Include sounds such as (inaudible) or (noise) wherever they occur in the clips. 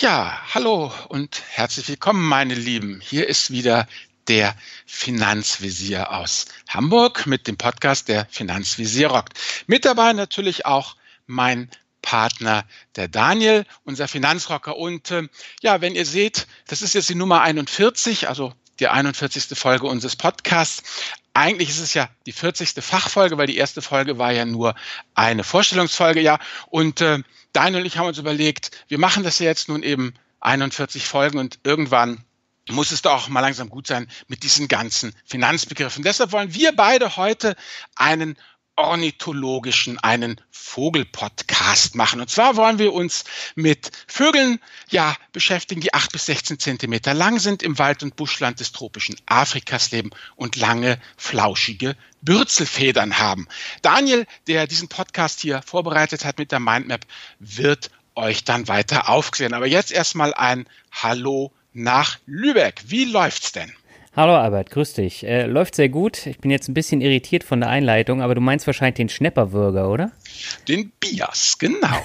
Ja, hallo und herzlich willkommen, meine Lieben. Hier ist wieder der Finanzvisier aus Hamburg mit dem Podcast Der Finanzvisier rockt. Mit dabei natürlich auch mein Partner, der Daniel, unser Finanzrocker. Und äh, ja, wenn ihr seht, das ist jetzt die Nummer 41, also die 41. Folge unseres Podcasts. Eigentlich ist es ja die 40. Fachfolge, weil die erste Folge war ja nur eine Vorstellungsfolge, ja. Und äh, Daniel und ich haben uns überlegt, wir machen das ja jetzt nun eben 41 Folgen und irgendwann muss es doch auch mal langsam gut sein mit diesen ganzen Finanzbegriffen. Deshalb wollen wir beide heute einen ornithologischen, einen Vogelpodcast machen. Und zwar wollen wir uns mit Vögeln ja beschäftigen, die acht bis 16 Zentimeter lang sind, im Wald- und Buschland des tropischen Afrikas leben und lange, flauschige Bürzelfedern haben. Daniel, der diesen Podcast hier vorbereitet hat mit der Mindmap, wird euch dann weiter aufklären. Aber jetzt erstmal ein Hallo nach Lübeck. Wie läuft's denn? Hallo Albert, grüß dich. Äh, läuft sehr gut. Ich bin jetzt ein bisschen irritiert von der Einleitung, aber du meinst wahrscheinlich den Schnepperwürger, oder? Den Bias, genau.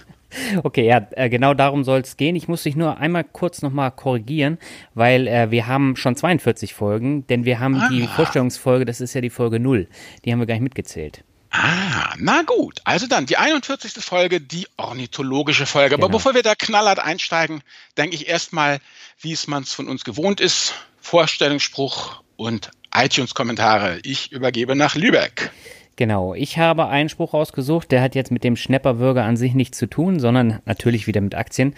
(laughs) okay, ja, äh, genau darum soll es gehen. Ich muss dich nur einmal kurz nochmal korrigieren, weil äh, wir haben schon 42 Folgen, denn wir haben ah. die Vorstellungsfolge, das ist ja die Folge 0, die haben wir gar nicht mitgezählt. Ah, na gut. Also dann die 41. Folge, die ornithologische Folge. Genau. Aber bevor wir da knallhart einsteigen, denke ich erstmal, wie es man es von uns gewohnt ist, Vorstellungsspruch und iTunes-Kommentare. Ich übergebe nach Lübeck. Genau, ich habe einen Spruch ausgesucht, der hat jetzt mit dem Schnepperbürger an sich nichts zu tun, sondern natürlich wieder mit Aktien.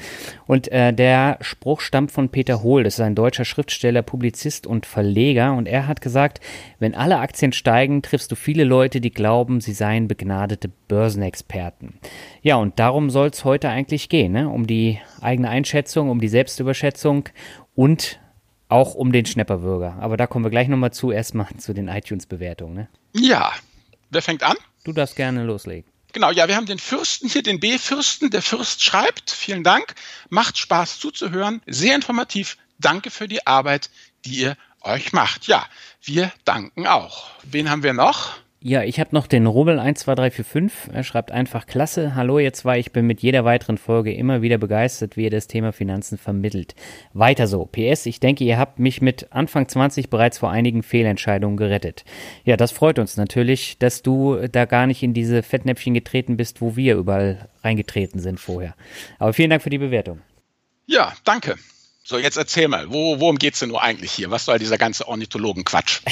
Und äh, der Spruch stammt von Peter Hohl, das ist ein deutscher Schriftsteller, Publizist und Verleger. Und er hat gesagt, wenn alle Aktien steigen, triffst du viele Leute, die glauben, sie seien begnadete Börsenexperten. Ja, und darum soll es heute eigentlich gehen, ne? um die eigene Einschätzung, um die Selbstüberschätzung und auch um den Schnepperbürger. Aber da kommen wir gleich nochmal zu, erstmal (laughs) zu den iTunes-Bewertungen. Ne? Ja, wer fängt an? Du darfst gerne loslegen. Genau, ja, wir haben den Fürsten hier, den B-Fürsten. Der Fürst schreibt, vielen Dank, macht Spaß zuzuhören, sehr informativ. Danke für die Arbeit, die ihr euch macht. Ja, wir danken auch. Wen haben wir noch? Ja, ich habe noch den Rubbel 12345. Er schreibt einfach klasse. Hallo ihr zwei, ich bin mit jeder weiteren Folge immer wieder begeistert, wie ihr das Thema Finanzen vermittelt. Weiter so. PS, ich denke, ihr habt mich mit Anfang 20 bereits vor einigen Fehlentscheidungen gerettet. Ja, das freut uns natürlich, dass du da gar nicht in diese Fettnäpfchen getreten bist, wo wir überall reingetreten sind vorher. Aber vielen Dank für die Bewertung. Ja, danke. So, jetzt erzähl mal, wo, worum geht's denn nur eigentlich hier? Was soll dieser ganze Ornithologen-Quatsch?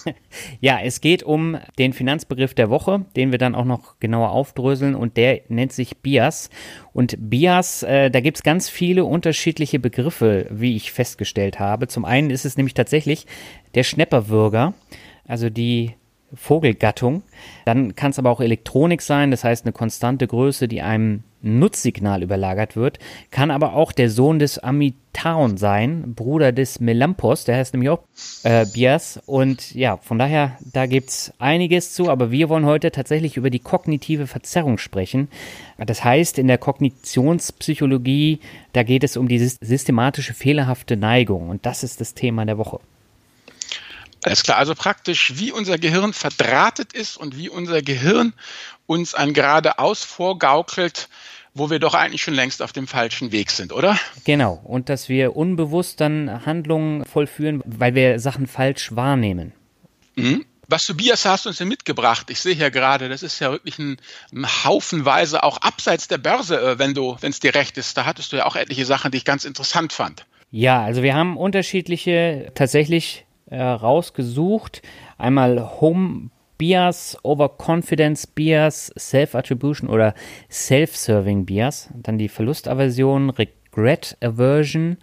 (laughs) ja, es geht um den Finanzbegriff der Woche, den wir dann auch noch genauer aufdröseln und der nennt sich Bias. Und Bias, äh, da gibt's ganz viele unterschiedliche Begriffe, wie ich festgestellt habe. Zum einen ist es nämlich tatsächlich der Schnepperwürger, also die Vogelgattung. Dann kann es aber auch Elektronik sein, das heißt eine konstante Größe, die einem Nutzsignal überlagert wird. Kann aber auch der Sohn des Amitaon sein, Bruder des Melampos, der heißt nämlich auch äh, Bias. Und ja, von daher, da gibt es einiges zu, aber wir wollen heute tatsächlich über die kognitive Verzerrung sprechen. Das heißt, in der Kognitionspsychologie, da geht es um die systematische fehlerhafte Neigung. Und das ist das Thema der Woche. Alles klar, also praktisch, wie unser Gehirn verdrahtet ist und wie unser Gehirn uns ein geradeaus vorgaukelt, wo wir doch eigentlich schon längst auf dem falschen Weg sind, oder? Genau, und dass wir unbewusst dann Handlungen vollführen, weil wir Sachen falsch wahrnehmen. Mhm. Was du Bias hast du uns ja mitgebracht. Ich sehe hier gerade, das ist ja wirklich ein, ein Haufenweise auch abseits der Börse, äh, wenn du, wenn es dir recht ist. Da hattest du ja auch etliche Sachen, die ich ganz interessant fand. Ja, also wir haben unterschiedliche tatsächlich äh, rausgesucht. Einmal Home Bias, Overconfidence Bias, Self-Attribution oder Self-Serving Bias. Dann die Verlustaversion, Regret Aversion,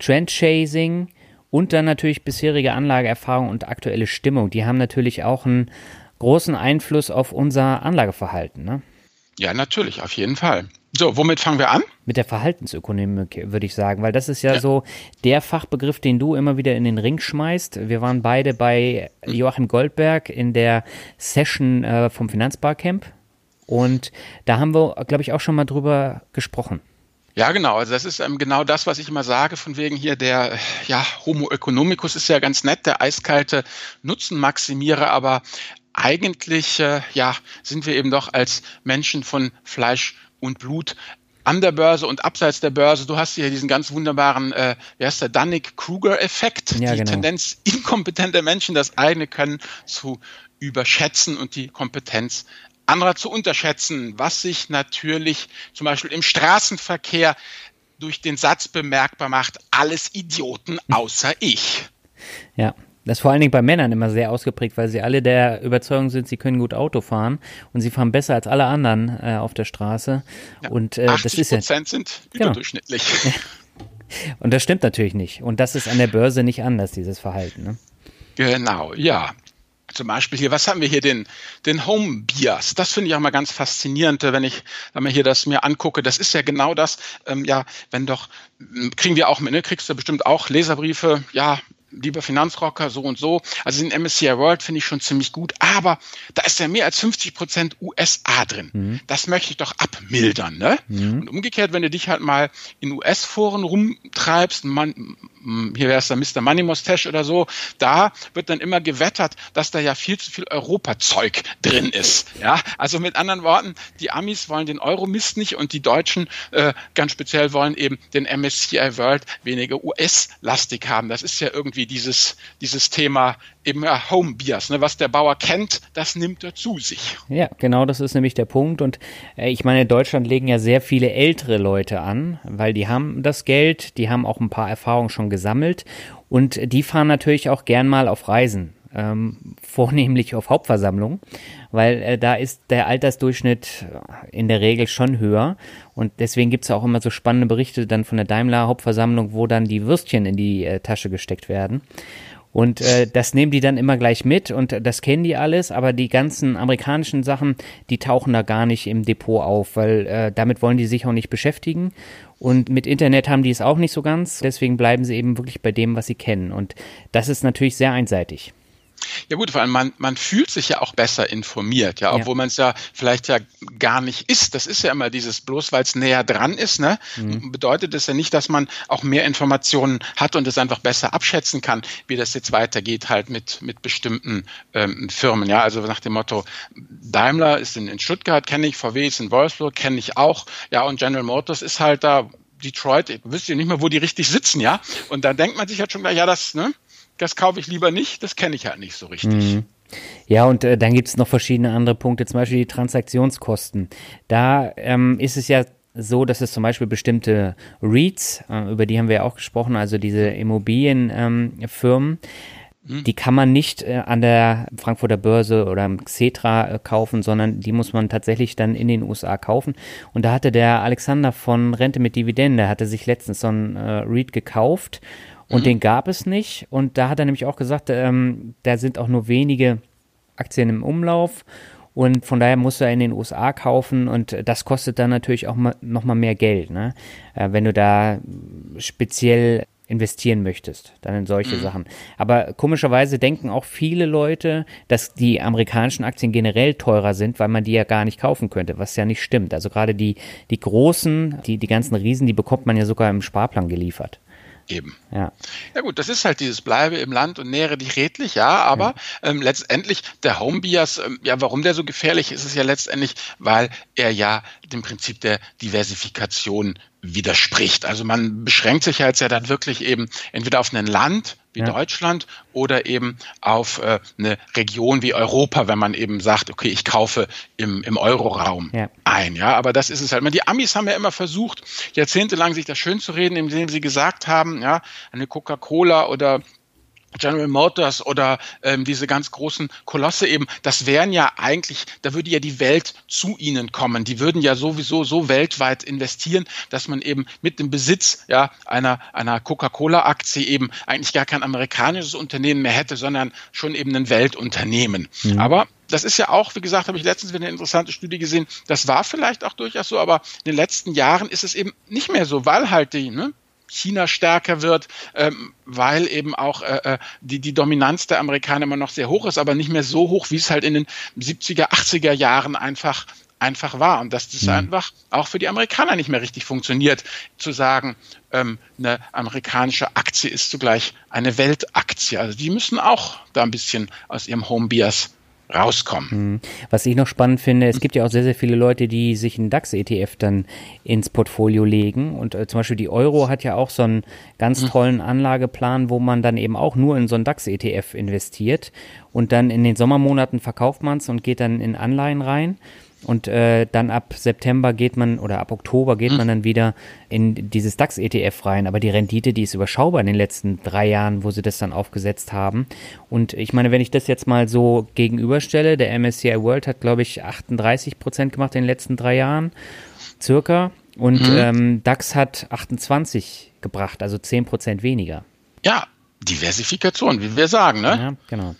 Trend Chasing und dann natürlich bisherige Anlageerfahrung und aktuelle Stimmung. Die haben natürlich auch einen großen Einfluss auf unser Anlageverhalten. Ne? Ja, natürlich, auf jeden Fall. So, womit fangen wir an? Mit der Verhaltensökonomik, würde ich sagen, weil das ist ja, ja, so der Fachbegriff, den du immer wieder in den Ring schmeißt. Wir waren beide bei Joachim Goldberg in der Session äh, vom Finanzbarcamp und da haben wir, glaube ich, auch schon mal drüber gesprochen. Ja, genau. Also das ist ähm, genau das, was ich immer sage, von wegen hier der ja, Homo economicus ist ja ganz nett, der eiskalte Nutzenmaximierer, aber eigentlich äh, ja, sind wir eben doch als Menschen von Fleisch und Blut an der Börse und abseits der Börse. Du hast hier diesen ganz wunderbaren, äh, wie heißt der, Dunning-Kruger-Effekt, ja, die genau. Tendenz (laughs) inkompetenter Menschen, das eigene Können zu überschätzen und die Kompetenz anderer zu unterschätzen, was sich natürlich zum Beispiel im Straßenverkehr durch den Satz bemerkbar macht, alles Idioten außer ich. Ja, das ist vor allen Dingen bei Männern immer sehr ausgeprägt, weil sie alle der Überzeugung sind, sie können gut Auto fahren und sie fahren besser als alle anderen äh, auf der Straße. Ja, und äh, 80 das ist ja, Prozent sind Genau. überdurchschnittlich. (laughs) und das stimmt natürlich nicht. Und das ist an der Börse nicht anders, dieses Verhalten. Ne? Genau, ja. Zum Beispiel hier, was haben wir hier, den, den Home Bias. Das finde ich auch mal ganz faszinierend, wenn ich, wenn man hier das mir angucke. Das ist ja genau das, ähm, ja, wenn doch, kriegen wir auch mit, ne, kriegst du bestimmt auch Leserbriefe, ja, lieber Finanzrocker, so und so. Also den MSCI World finde ich schon ziemlich gut, aber da ist ja mehr als 50 Prozent USA drin. Mhm. Das möchte ich doch abmildern, ne? Und umgekehrt, wenn du dich halt mal in US-Foren rumtreibst, man, hier wäre es der Mr. Money Mustache oder so, da wird dann immer gewettert, dass da ja viel zu viel Europazeug drin ist. Ja, also mit anderen Worten, die Amis wollen den Euro-Mist nicht und die Deutschen äh, ganz speziell wollen eben den MSCI World weniger US-lastig haben. Das ist ja irgendwie dieses, dieses Thema eben ja, Home Bias. Ne? Was der Bauer kennt, das nimmt er zu sich. Ja, genau das ist nämlich der Punkt. Und äh, ich meine, in Deutschland legen ja sehr viele ältere Leute an, weil die haben das Geld, die haben auch ein paar Erfahrungen schon gesammelt und die fahren natürlich auch gern mal auf Reisen. Ähm, vornehmlich auf Hauptversammlungen, weil äh, da ist der Altersdurchschnitt in der Regel schon höher und deswegen gibt es auch immer so spannende Berichte dann von der Daimler Hauptversammlung, wo dann die Würstchen in die äh, Tasche gesteckt werden. Und äh, das nehmen die dann immer gleich mit und das kennen die alles, aber die ganzen amerikanischen Sachen, die tauchen da gar nicht im Depot auf, weil äh, damit wollen die sich auch nicht beschäftigen. Und mit Internet haben die es auch nicht so ganz, deswegen bleiben sie eben wirklich bei dem, was sie kennen. Und das ist natürlich sehr einseitig. Ja gut, vor allem man, man fühlt sich ja auch besser informiert, ja, obwohl ja. man es ja vielleicht ja gar nicht ist. Das ist ja immer dieses, bloß weil es näher dran ist, ne, mhm. bedeutet es ja nicht, dass man auch mehr Informationen hat und es einfach besser abschätzen kann, wie das jetzt weitergeht, halt mit, mit bestimmten ähm, Firmen. Ja, also nach dem Motto, Daimler ist in, in Stuttgart, kenne ich, VW ist in Wolfsburg, kenne ich auch, ja, und General Motors ist halt da, Detroit, ich wüsste ja nicht mehr, wo die richtig sitzen, ja. Und da denkt man sich halt schon gleich, ja, das, ne, das kaufe ich lieber nicht, das kenne ich halt nicht so richtig. Mhm. Ja, und äh, dann gibt es noch verschiedene andere Punkte, zum Beispiel die Transaktionskosten. Da ähm, ist es ja so, dass es zum Beispiel bestimmte REITs, äh, über die haben wir ja auch gesprochen, also diese Immobilienfirmen, ähm, die kann man nicht äh, an der Frankfurter Börse oder im Xetra äh, kaufen, sondern die muss man tatsächlich dann in den USA kaufen. Und da hatte der Alexander von Rente mit Dividende, hatte sich letztens so ein äh, REIT gekauft und mhm. den gab es nicht. Und da hat er nämlich auch gesagt, ähm, da sind auch nur wenige Aktien im Umlauf. Und von daher musst du in den USA kaufen und das kostet dann natürlich auch mal, noch mal mehr Geld, ne? Äh, wenn du da speziell investieren möchtest, dann in solche mhm. Sachen. Aber komischerweise denken auch viele Leute, dass die amerikanischen Aktien generell teurer sind, weil man die ja gar nicht kaufen könnte, was ja nicht stimmt. Also gerade die, die großen, die, die ganzen Riesen, die bekommt man ja sogar im Sparplan geliefert. Eben. Ja. ja gut, das ist halt dieses Bleibe im Land und nähere dich redlich, ja, aber ja. Ähm, letztendlich der Home Bias, ähm, ja, warum der so gefährlich ist, ist ja letztendlich, weil er ja dem Prinzip der Diversifikation widerspricht. Also man beschränkt sich ja jetzt ja dann wirklich eben entweder auf ein Land wie ja. Deutschland oder eben auf äh, eine Region wie Europa, wenn man eben sagt, okay, ich kaufe im, im Euroraum ja. ein. Ja, aber das ist es halt. Die Amis haben ja immer versucht, jahrzehntelang sich das schön zu reden, indem sie gesagt haben, ja, eine Coca-Cola oder General Motors oder ähm, diese ganz großen Kolosse eben, das wären ja eigentlich, da würde ja die Welt zu ihnen kommen. Die würden ja sowieso so weltweit investieren, dass man eben mit dem Besitz ja, einer, einer Coca-Cola-Aktie eben eigentlich gar kein amerikanisches Unternehmen mehr hätte, sondern schon eben ein Weltunternehmen. Mhm. Aber das ist ja auch, wie gesagt, habe ich letztens wieder eine interessante Studie gesehen. Das war vielleicht auch durchaus so, aber in den letzten Jahren ist es eben nicht mehr so, weil halt die, ne, China stärker wird, ähm, weil eben auch äh, äh, die, die Dominanz der Amerikaner immer noch sehr hoch ist, aber nicht mehr so hoch, wie es halt in den 70er, 80er Jahren einfach einfach war und dass das mhm. einfach auch für die Amerikaner nicht mehr richtig funktioniert, zu sagen, ähm, eine amerikanische Aktie ist zugleich eine Weltaktie. Also die müssen auch da ein bisschen aus ihrem Home Bias rauskommen. Mhm. Was ich noch spannend finde, es gibt ja auch sehr, sehr viele Leute, die sich einen DAX-ETF dann ins Portfolio legen. Und äh, zum Beispiel die Euro hat ja auch so einen ganz mhm. tollen Anlageplan, wo man dann eben auch nur in so einen DAX-ETF investiert. Und dann in den Sommermonaten verkauft man es und geht dann in Anleihen rein. Und äh, dann ab September geht man oder ab Oktober geht mhm. man dann wieder in dieses DAX-ETF rein. Aber die Rendite, die ist überschaubar in den letzten drei Jahren, wo sie das dann aufgesetzt haben. Und ich meine, wenn ich das jetzt mal so gegenüberstelle, der MSCI World hat, glaube ich, 38 Prozent gemacht in den letzten drei Jahren, circa. Und mhm. ähm, DAX hat 28 gebracht, also 10 Prozent weniger. Ja, Diversifikation, wie wir sagen, ne? Ja, genau.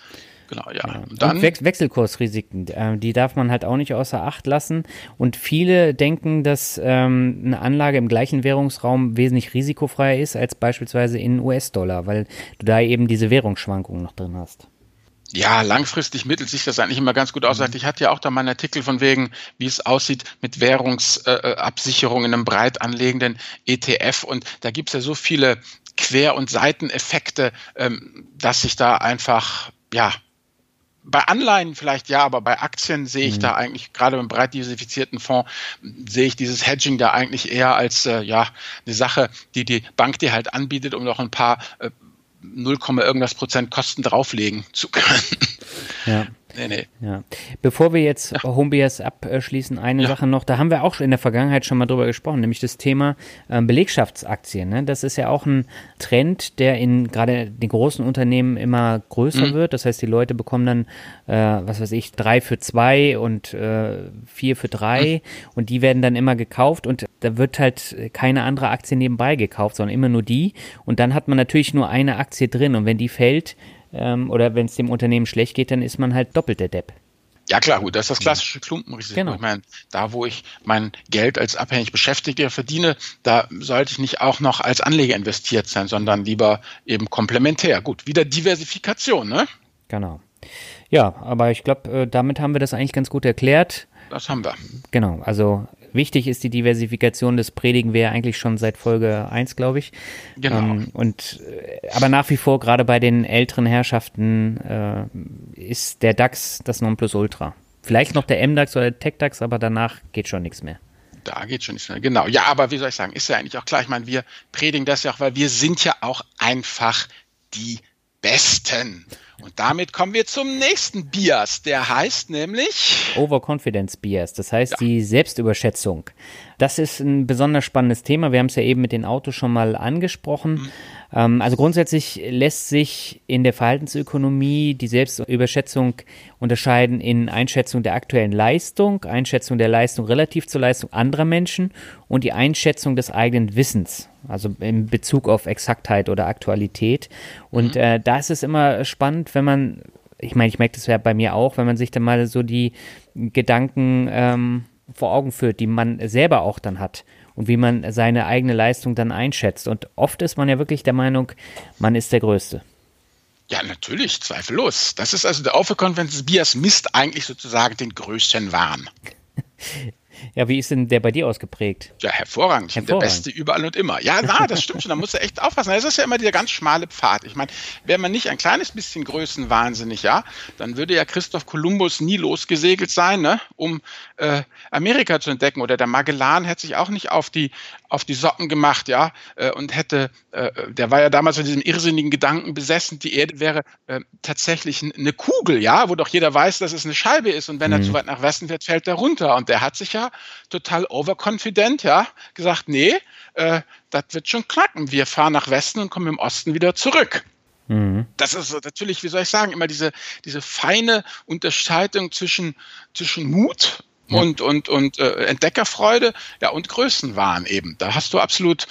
Genau, ja. ja. Und dann, und Wech Wechselkursrisiken, äh, die darf man halt auch nicht außer Acht lassen. Und viele denken, dass ähm, eine Anlage im gleichen Währungsraum wesentlich risikofreier ist als beispielsweise in US-Dollar, weil du da eben diese Währungsschwankungen noch drin hast. Ja, langfristig mittelt sich das eigentlich immer ganz gut aus. Mhm. Ich hatte ja auch da mal einen Artikel von wegen, wie es aussieht mit Währungsabsicherung äh, in einem breit anlegenden ETF. Und da gibt es ja so viele Quer- und Seiteneffekte, ähm, dass sich da einfach, ja, bei Anleihen vielleicht ja, aber bei Aktien sehe ich mhm. da eigentlich, gerade beim breit diversifizierten Fonds, sehe ich dieses Hedging da eigentlich eher als äh, ja eine Sache, die die Bank dir halt anbietet, um noch ein paar äh, 0, irgendwas Prozent Kosten drauflegen zu können. Ja. Nee, nee. Ja. Bevor wir jetzt ja. Homebias abschließen, eine ja. Sache noch, da haben wir auch in der Vergangenheit schon mal drüber gesprochen, nämlich das Thema äh, Belegschaftsaktien. Ne? Das ist ja auch ein Trend, der in gerade den großen Unternehmen immer größer mhm. wird. Das heißt, die Leute bekommen dann, äh, was weiß ich, drei für zwei und äh, vier für drei mhm. und die werden dann immer gekauft und da wird halt keine andere Aktie nebenbei gekauft, sondern immer nur die. Und dann hat man natürlich nur eine Aktie drin und wenn die fällt, ähm, oder wenn es dem Unternehmen schlecht geht, dann ist man halt doppelt der Depp. Ja klar, gut, das ist das klassische Klumpenrisiko. Genau. Ich meine, da wo ich mein Geld als abhängig Beschäftigter verdiene, da sollte ich nicht auch noch als Anleger investiert sein, sondern lieber eben komplementär. Gut, wieder Diversifikation, ne? Genau. Ja, aber ich glaube, äh, damit haben wir das eigentlich ganz gut erklärt. Das haben wir. Genau, also Wichtig ist die Diversifikation, das predigen wir ja eigentlich schon seit Folge 1, glaube ich. Genau. Ähm, und, äh, aber nach wie vor, gerade bei den älteren Herrschaften, äh, ist der DAX das Nonplusultra. Vielleicht noch der MDAX oder der TechDAX, aber danach geht schon nichts mehr. Da geht schon nichts mehr. Genau. Ja, aber wie soll ich sagen, ist ja eigentlich auch klar. Ich meine, wir predigen das ja auch, weil wir sind ja auch einfach die Besten. Und damit kommen wir zum nächsten Bias. Der heißt nämlich Overconfidence Bias. Das heißt ja. die Selbstüberschätzung. Das ist ein besonders spannendes Thema. Wir haben es ja eben mit den Autos schon mal angesprochen. Mhm. Ähm, also grundsätzlich lässt sich in der Verhaltensökonomie die Selbstüberschätzung unterscheiden in Einschätzung der aktuellen Leistung, Einschätzung der Leistung relativ zur Leistung anderer Menschen und die Einschätzung des eigenen Wissens also in Bezug auf Exaktheit oder Aktualität. Und mhm. äh, da ist es immer spannend, wenn man, ich meine, ich merke das ja bei mir auch, wenn man sich dann mal so die Gedanken ähm, vor Augen führt, die man selber auch dann hat und wie man seine eigene Leistung dann einschätzt. Und oft ist man ja wirklich der Meinung, man ist der Größte. Ja, natürlich, zweifellos. Das ist also der Overconfidence Bias misst eigentlich sozusagen den größten Wahn. (laughs) Ja, wie ist denn der bei dir ausgeprägt? Ja, hervorragend. hervorragend. Der Beste überall und immer. Ja, na, das stimmt schon. Da musst du echt aufpassen. Das ist ja immer dieser ganz schmale Pfad. Ich meine, wäre man nicht ein kleines bisschen größenwahnsinnig, ja, dann würde ja Christoph Kolumbus nie losgesegelt sein, ne, um äh, Amerika zu entdecken. Oder der Magellan hätte sich auch nicht auf die, auf die Socken gemacht, ja, äh, und hätte, äh, der war ja damals von diesem irrsinnigen Gedanken besessen, die Erde wäre äh, tatsächlich eine Kugel, ja, wo doch jeder weiß, dass es eine Scheibe ist. Und wenn mhm. er zu weit nach Westen fährt, fällt er runter. Und der hat sich ja total overconfident, ja, gesagt, nee, das wird schon knacken. Wir fahren nach Westen und kommen im Osten wieder zurück. Mhm. Das ist natürlich, wie soll ich sagen, immer diese, diese feine Unterscheidung zwischen, zwischen Mut. Und, und, und äh, Entdeckerfreude ja, und Größenwahn eben. Da hast du absolut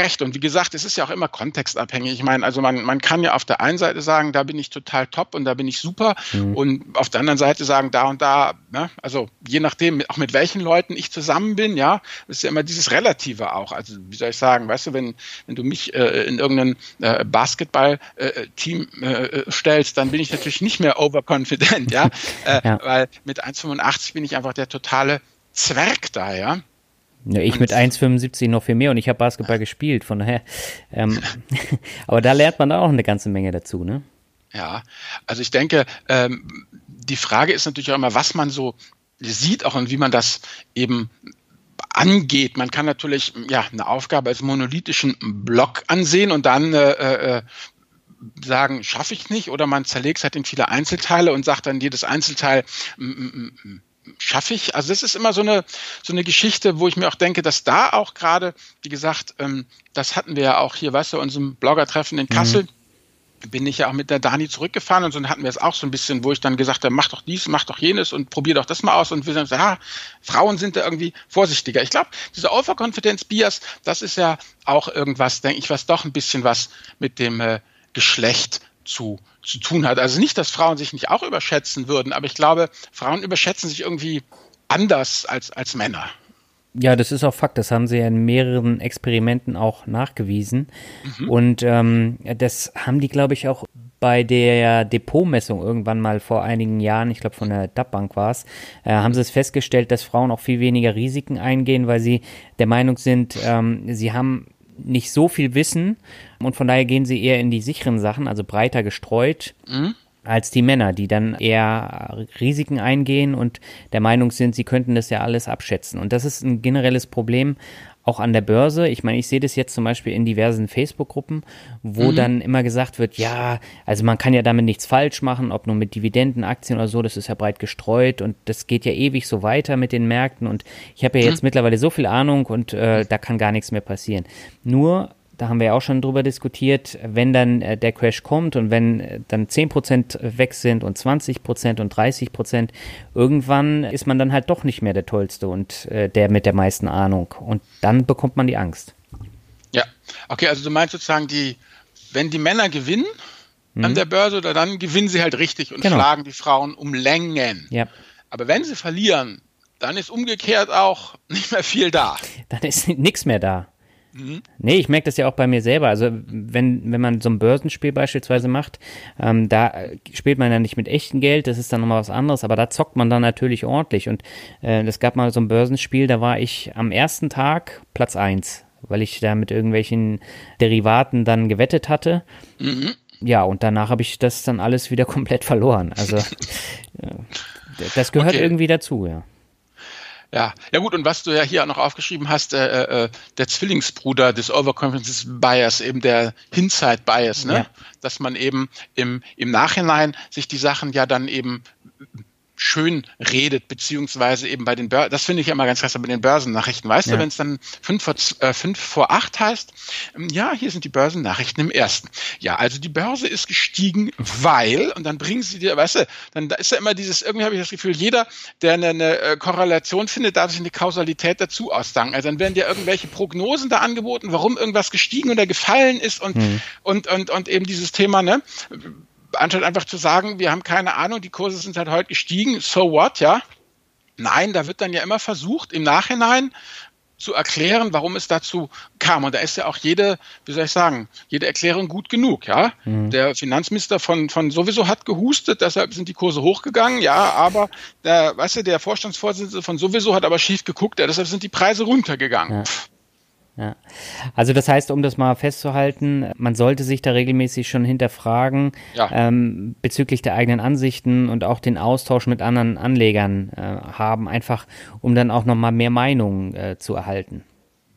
recht. Und wie gesagt, es ist ja auch immer kontextabhängig. Ich meine, also man, man kann ja auf der einen Seite sagen, da bin ich total top und da bin ich super. Mhm. Und auf der anderen Seite sagen, da und da, ne? also je nachdem, auch mit welchen Leuten ich zusammen bin, ja, ist ja immer dieses Relative auch. Also wie soll ich sagen, weißt du, wenn, wenn du mich äh, in irgendein äh, Basketball-Team äh, äh, stellst, dann bin ich natürlich nicht mehr overconfident, ja, (laughs) äh, ja. weil mit 1,85 bin ich einfach der totale Zwerg da, ja. Ja, ich mit 1,75 noch viel mehr und ich habe Basketball gespielt, von daher. (laughs) Ähm, (laughs) aber da lernt man auch eine ganze Menge dazu, ne? Ja, also ich denke, ähm, die Frage ist natürlich auch immer, was man so sieht, auch und wie man das eben angeht. Man kann natürlich ja eine Aufgabe als monolithischen Block ansehen und dann äh, äh, sagen, schaffe ich nicht, oder man zerlegt es halt in viele Einzelteile und sagt dann jedes Einzelteil schaffe ich. Also das ist immer so eine so eine Geschichte, wo ich mir auch denke, dass da auch gerade, wie gesagt, ähm, das hatten wir ja auch hier, weißt du, unserem Blogger-Treffen in Kassel. Mhm bin ich ja auch mit der Dani zurückgefahren und so hatten wir es auch so ein bisschen, wo ich dann gesagt habe, mach doch dies, mach doch jenes und probier doch das mal aus und wir sagen, ja, Frauen sind da irgendwie vorsichtiger. Ich glaube, diese Overconfidence Bias, das ist ja auch irgendwas, denke ich, was doch ein bisschen was mit dem äh, Geschlecht zu, zu tun hat. Also nicht, dass Frauen sich nicht auch überschätzen würden, aber ich glaube, Frauen überschätzen sich irgendwie anders als, als Männer. Ja, das ist auch Fakt. Das haben sie ja in mehreren Experimenten auch nachgewiesen. Mhm. Und ähm, das haben die, glaube ich, auch bei der Depotmessung irgendwann mal vor einigen Jahren, ich glaube von der DAP Bank war es, äh, haben sie es festgestellt, dass Frauen auch viel weniger Risiken eingehen, weil sie der Meinung sind, ähm, sie haben nicht so viel Wissen und von daher gehen sie eher in die sicheren Sachen, also breiter gestreut. Mhm als die Männer, die dann eher Risiken eingehen und der Meinung sind, sie könnten das ja alles abschätzen. Und das ist ein generelles Problem auch an der Börse. Ich meine, ich sehe das jetzt zum Beispiel in diversen Facebook-Gruppen, wo mhm. dann immer gesagt wird, ja, also man kann ja damit nichts falsch machen, ob nur mit Dividendenaktien oder so, das ist ja breit gestreut und das geht ja ewig so weiter mit den Märkten und ich habe ja jetzt mhm. mittlerweile so viel Ahnung und äh, da kann gar nichts mehr passieren. Nur da haben wir ja auch schon drüber diskutiert, wenn dann äh, der Crash kommt und wenn äh, dann 10% weg sind und 20% und 30%, irgendwann ist man dann halt doch nicht mehr der Tollste und äh, der mit der meisten Ahnung. Und dann bekommt man die Angst. Ja, okay, also du meinst sozusagen, die, wenn die Männer gewinnen mhm. an der Börse, oder dann gewinnen sie halt richtig und genau. schlagen die Frauen um Längen. Ja. Aber wenn sie verlieren, dann ist umgekehrt auch nicht mehr viel da. Dann ist nichts mehr da. Mhm. Nee, ich merke das ja auch bei mir selber. Also wenn, wenn man so ein Börsenspiel beispielsweise macht, ähm, da spielt man ja nicht mit echtem Geld, das ist dann nochmal was anderes, aber da zockt man dann natürlich ordentlich. Und äh, es gab mal so ein Börsenspiel, da war ich am ersten Tag Platz 1, weil ich da mit irgendwelchen Derivaten dann gewettet hatte. Mhm. Ja, und danach habe ich das dann alles wieder (laughs) komplett verloren. Also äh, das gehört okay. irgendwie dazu, ja. Ja, ja gut, und was du ja hier auch noch aufgeschrieben hast, äh, äh, der Zwillingsbruder des Overconfidence Bias, eben der Hindsight Bias, ne? Ja. Dass man eben im, im Nachhinein sich die Sachen ja dann eben schön redet, beziehungsweise eben bei den Börsen, das finde ich ja immer ganz krass bei den Börsennachrichten. Weißt ja. du, wenn es dann fünf vor, äh, fünf vor acht heißt, ähm, ja, hier sind die Börsennachrichten im ersten. Ja, also die Börse ist gestiegen, weil, und dann bringen sie dir, weißt du, dann da ist ja immer dieses, irgendwie habe ich das Gefühl, jeder, der eine, eine äh, Korrelation findet, darf sich eine Kausalität dazu ausdanken. Also dann werden dir irgendwelche Prognosen da angeboten, warum irgendwas gestiegen oder gefallen ist und, mhm. und, und, und eben dieses Thema, ne? Anstatt einfach zu sagen, wir haben keine Ahnung, die Kurse sind halt heute gestiegen, so what, ja? Nein, da wird dann ja immer versucht, im Nachhinein zu erklären, warum es dazu kam. Und da ist ja auch jede, wie soll ich sagen, jede Erklärung gut genug, ja. Mhm. Der Finanzminister von, von sowieso hat gehustet, deshalb sind die Kurse hochgegangen, ja, aber der, weißt du, der Vorstandsvorsitzende von sowieso hat aber schief geguckt, ja, deshalb sind die Preise runtergegangen. Ja. Ja. Also das heißt, um das mal festzuhalten, man sollte sich da regelmäßig schon hinterfragen ja. ähm, bezüglich der eigenen Ansichten und auch den Austausch mit anderen Anlegern äh, haben, einfach um dann auch nochmal mehr Meinungen äh, zu erhalten.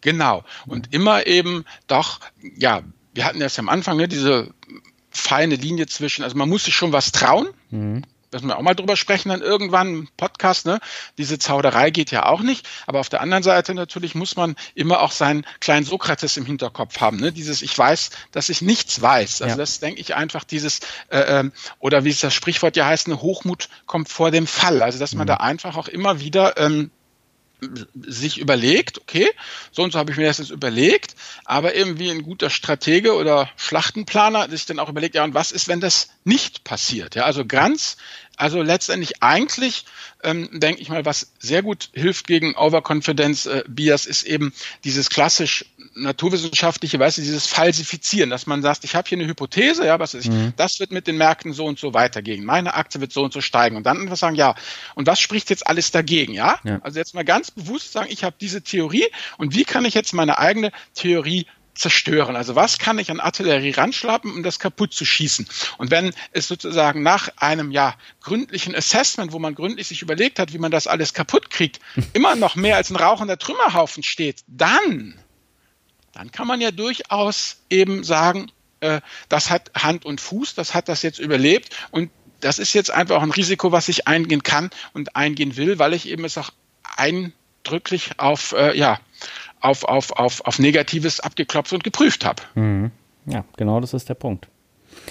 Genau. Und immer eben doch, ja, wir hatten das ja am Anfang, ne, diese feine Linie zwischen, also man muss sich schon was trauen. Mhm müssen wir auch mal drüber sprechen dann irgendwann im Podcast, ne? Diese Zauderei geht ja auch nicht. Aber auf der anderen Seite natürlich muss man immer auch seinen kleinen Sokrates im Hinterkopf haben, ne? Dieses Ich weiß, dass ich nichts weiß. Also ja. das denke ich einfach dieses, äh, ähm, oder wie es das Sprichwort ja heißt, eine Hochmut kommt vor dem Fall. Also dass man mhm. da einfach auch immer wieder ähm, sich überlegt, okay, so und so habe ich mir das jetzt überlegt, aber eben wie ein guter Stratege oder Schlachtenplaner sich dann auch überlegt, ja, und was ist, wenn das nicht passiert? Ja, also ganz also letztendlich eigentlich, ähm, denke ich mal, was sehr gut hilft gegen Overconfidence äh, Bias, ist eben dieses klassisch naturwissenschaftliche, weißt du, dieses Falsifizieren, dass man sagt, ich habe hier eine Hypothese, ja, was ist, mhm. das wird mit den Märkten so und so weitergehen, meine Aktie wird so und so steigen und dann einfach sagen, ja, und was spricht jetzt alles dagegen, ja? ja. Also jetzt mal ganz bewusst sagen, ich habe diese Theorie und wie kann ich jetzt meine eigene Theorie zerstören? Also was kann ich an Artillerie ranschlappen, um das kaputt zu schießen? Und wenn es sozusagen nach einem ja gründlichen Assessment, wo man gründlich sich überlegt hat, wie man das alles kaputt kriegt, immer noch mehr als ein rauchender Trümmerhaufen steht, dann, dann kann man ja durchaus eben sagen, äh, das hat Hand und Fuß, das hat das jetzt überlebt und das ist jetzt einfach auch ein Risiko, was ich eingehen kann und eingehen will, weil ich eben es auch eindrücklich auf, äh, ja, auf, auf, auf, auf Negatives abgeklopft und geprüft habe. Mhm. Ja, genau das ist der Punkt.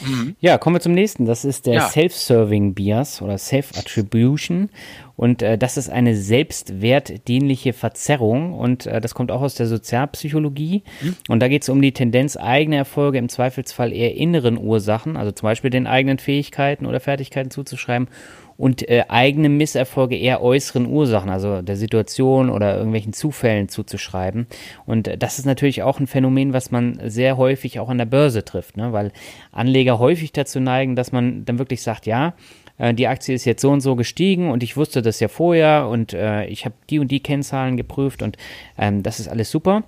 Mhm. Ja, kommen wir zum nächsten. Das ist der ja. Self-Serving Bias oder Self-Attribution. Und äh, das ist eine selbstwertdienliche Verzerrung. Und äh, das kommt auch aus der Sozialpsychologie. Mhm. Und da geht es um die Tendenz, eigene Erfolge im Zweifelsfall eher inneren Ursachen, also zum Beispiel den eigenen Fähigkeiten oder Fertigkeiten zuzuschreiben und äh, eigene Misserfolge eher äußeren Ursachen, also der Situation oder irgendwelchen Zufällen zuzuschreiben. Und äh, das ist natürlich auch ein Phänomen, was man sehr häufig auch an der Börse trifft, ne? weil Anleger häufig dazu neigen, dass man dann wirklich sagt, ja, äh, die Aktie ist jetzt so und so gestiegen und ich wusste das ja vorher und äh, ich habe die und die Kennzahlen geprüft und ähm, das ist alles super.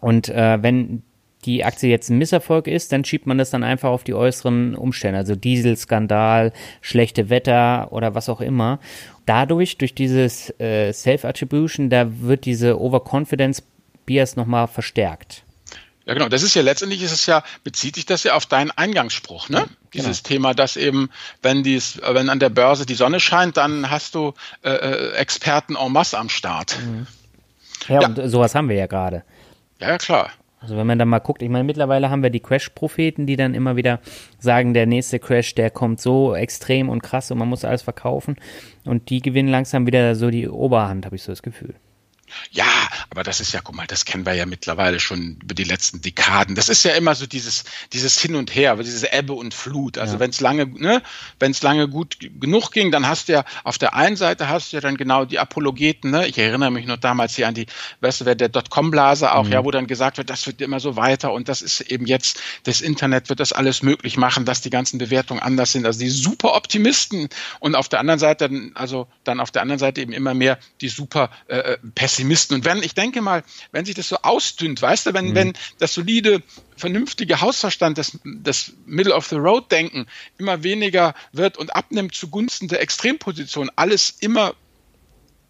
Und äh, wenn die Aktie jetzt ein Misserfolg ist, dann schiebt man das dann einfach auf die äußeren Umstände, also Dieselskandal, schlechte Wetter oder was auch immer. Dadurch, durch dieses äh, Self-Attribution, da wird diese Overconfidence Bias nochmal verstärkt. Ja, genau. Das ist ja letztendlich ist es ja, bezieht sich das ja auf deinen Eingangsspruch, ne? Ja, Dieses genau. Thema, dass eben, wenn dies, wenn an der Börse die Sonne scheint, dann hast du äh, äh Experten en masse am Start. Mhm. Ja, ja, und sowas haben wir ja gerade. Ja, ja, klar. Also wenn man dann mal guckt, ich meine, mittlerweile haben wir die Crash-Propheten, die dann immer wieder sagen, der nächste Crash, der kommt so extrem und krass und man muss alles verkaufen. Und die gewinnen langsam wieder so die Oberhand, habe ich so das Gefühl. Ja, aber das ist ja, guck mal, das kennen wir ja mittlerweile schon über die letzten Dekaden. Das ist ja immer so dieses, dieses Hin und Her, diese Ebbe und Flut. Also ja. wenn es lange, ne, wenn es lange gut genug ging, dann hast du ja auf der einen Seite hast du ja dann genau die Apologeten, ne? Ich erinnere mich nur damals hier an die, weißt du, der Dotcom-Blase auch, mhm. ja, wo dann gesagt wird, das wird immer so weiter und das ist eben jetzt, das Internet wird das alles möglich machen, dass die ganzen Bewertungen anders sind. Also die super Optimisten und auf der anderen Seite, also dann auf der anderen Seite eben immer mehr die super äh, äh Pessimisten. Und wenn, ich denke mal, wenn sich das so ausdünnt, weißt du, wenn, mhm. wenn das solide, vernünftige Hausverstand, das, das Middle-of-the-Road-Denken immer weniger wird und abnimmt zugunsten der Extremposition, alles immer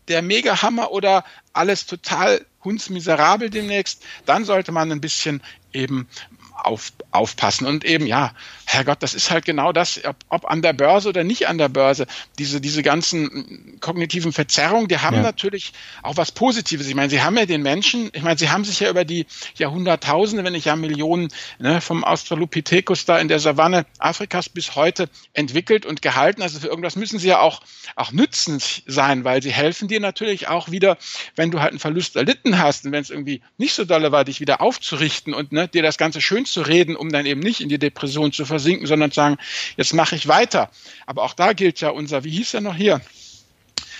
der Mega-Hammer oder alles total hundsmiserabel demnächst, dann sollte man ein bisschen eben auf, aufpassen. Und eben, ja, Herrgott, das ist halt genau das, ob, ob, an der Börse oder nicht an der Börse. Diese, diese ganzen kognitiven Verzerrungen, die haben ja. natürlich auch was Positives. Ich meine, sie haben ja den Menschen, ich meine, sie haben sich ja über die Jahrhunderttausende, wenn nicht ja Millionen, ne, vom Australopithecus da in der Savanne Afrikas bis heute entwickelt und gehalten. Also für irgendwas müssen sie ja auch, auch nützend sein, weil sie helfen dir natürlich auch wieder, wenn du halt einen Verlust erlitten hast und wenn es irgendwie nicht so dolle war, dich wieder aufzurichten und ne, dir das Ganze schön zu reden, um dann eben nicht in die Depression zu versinken, sondern zu sagen, jetzt mache ich weiter. Aber auch da gilt ja unser, wie hieß er noch hier?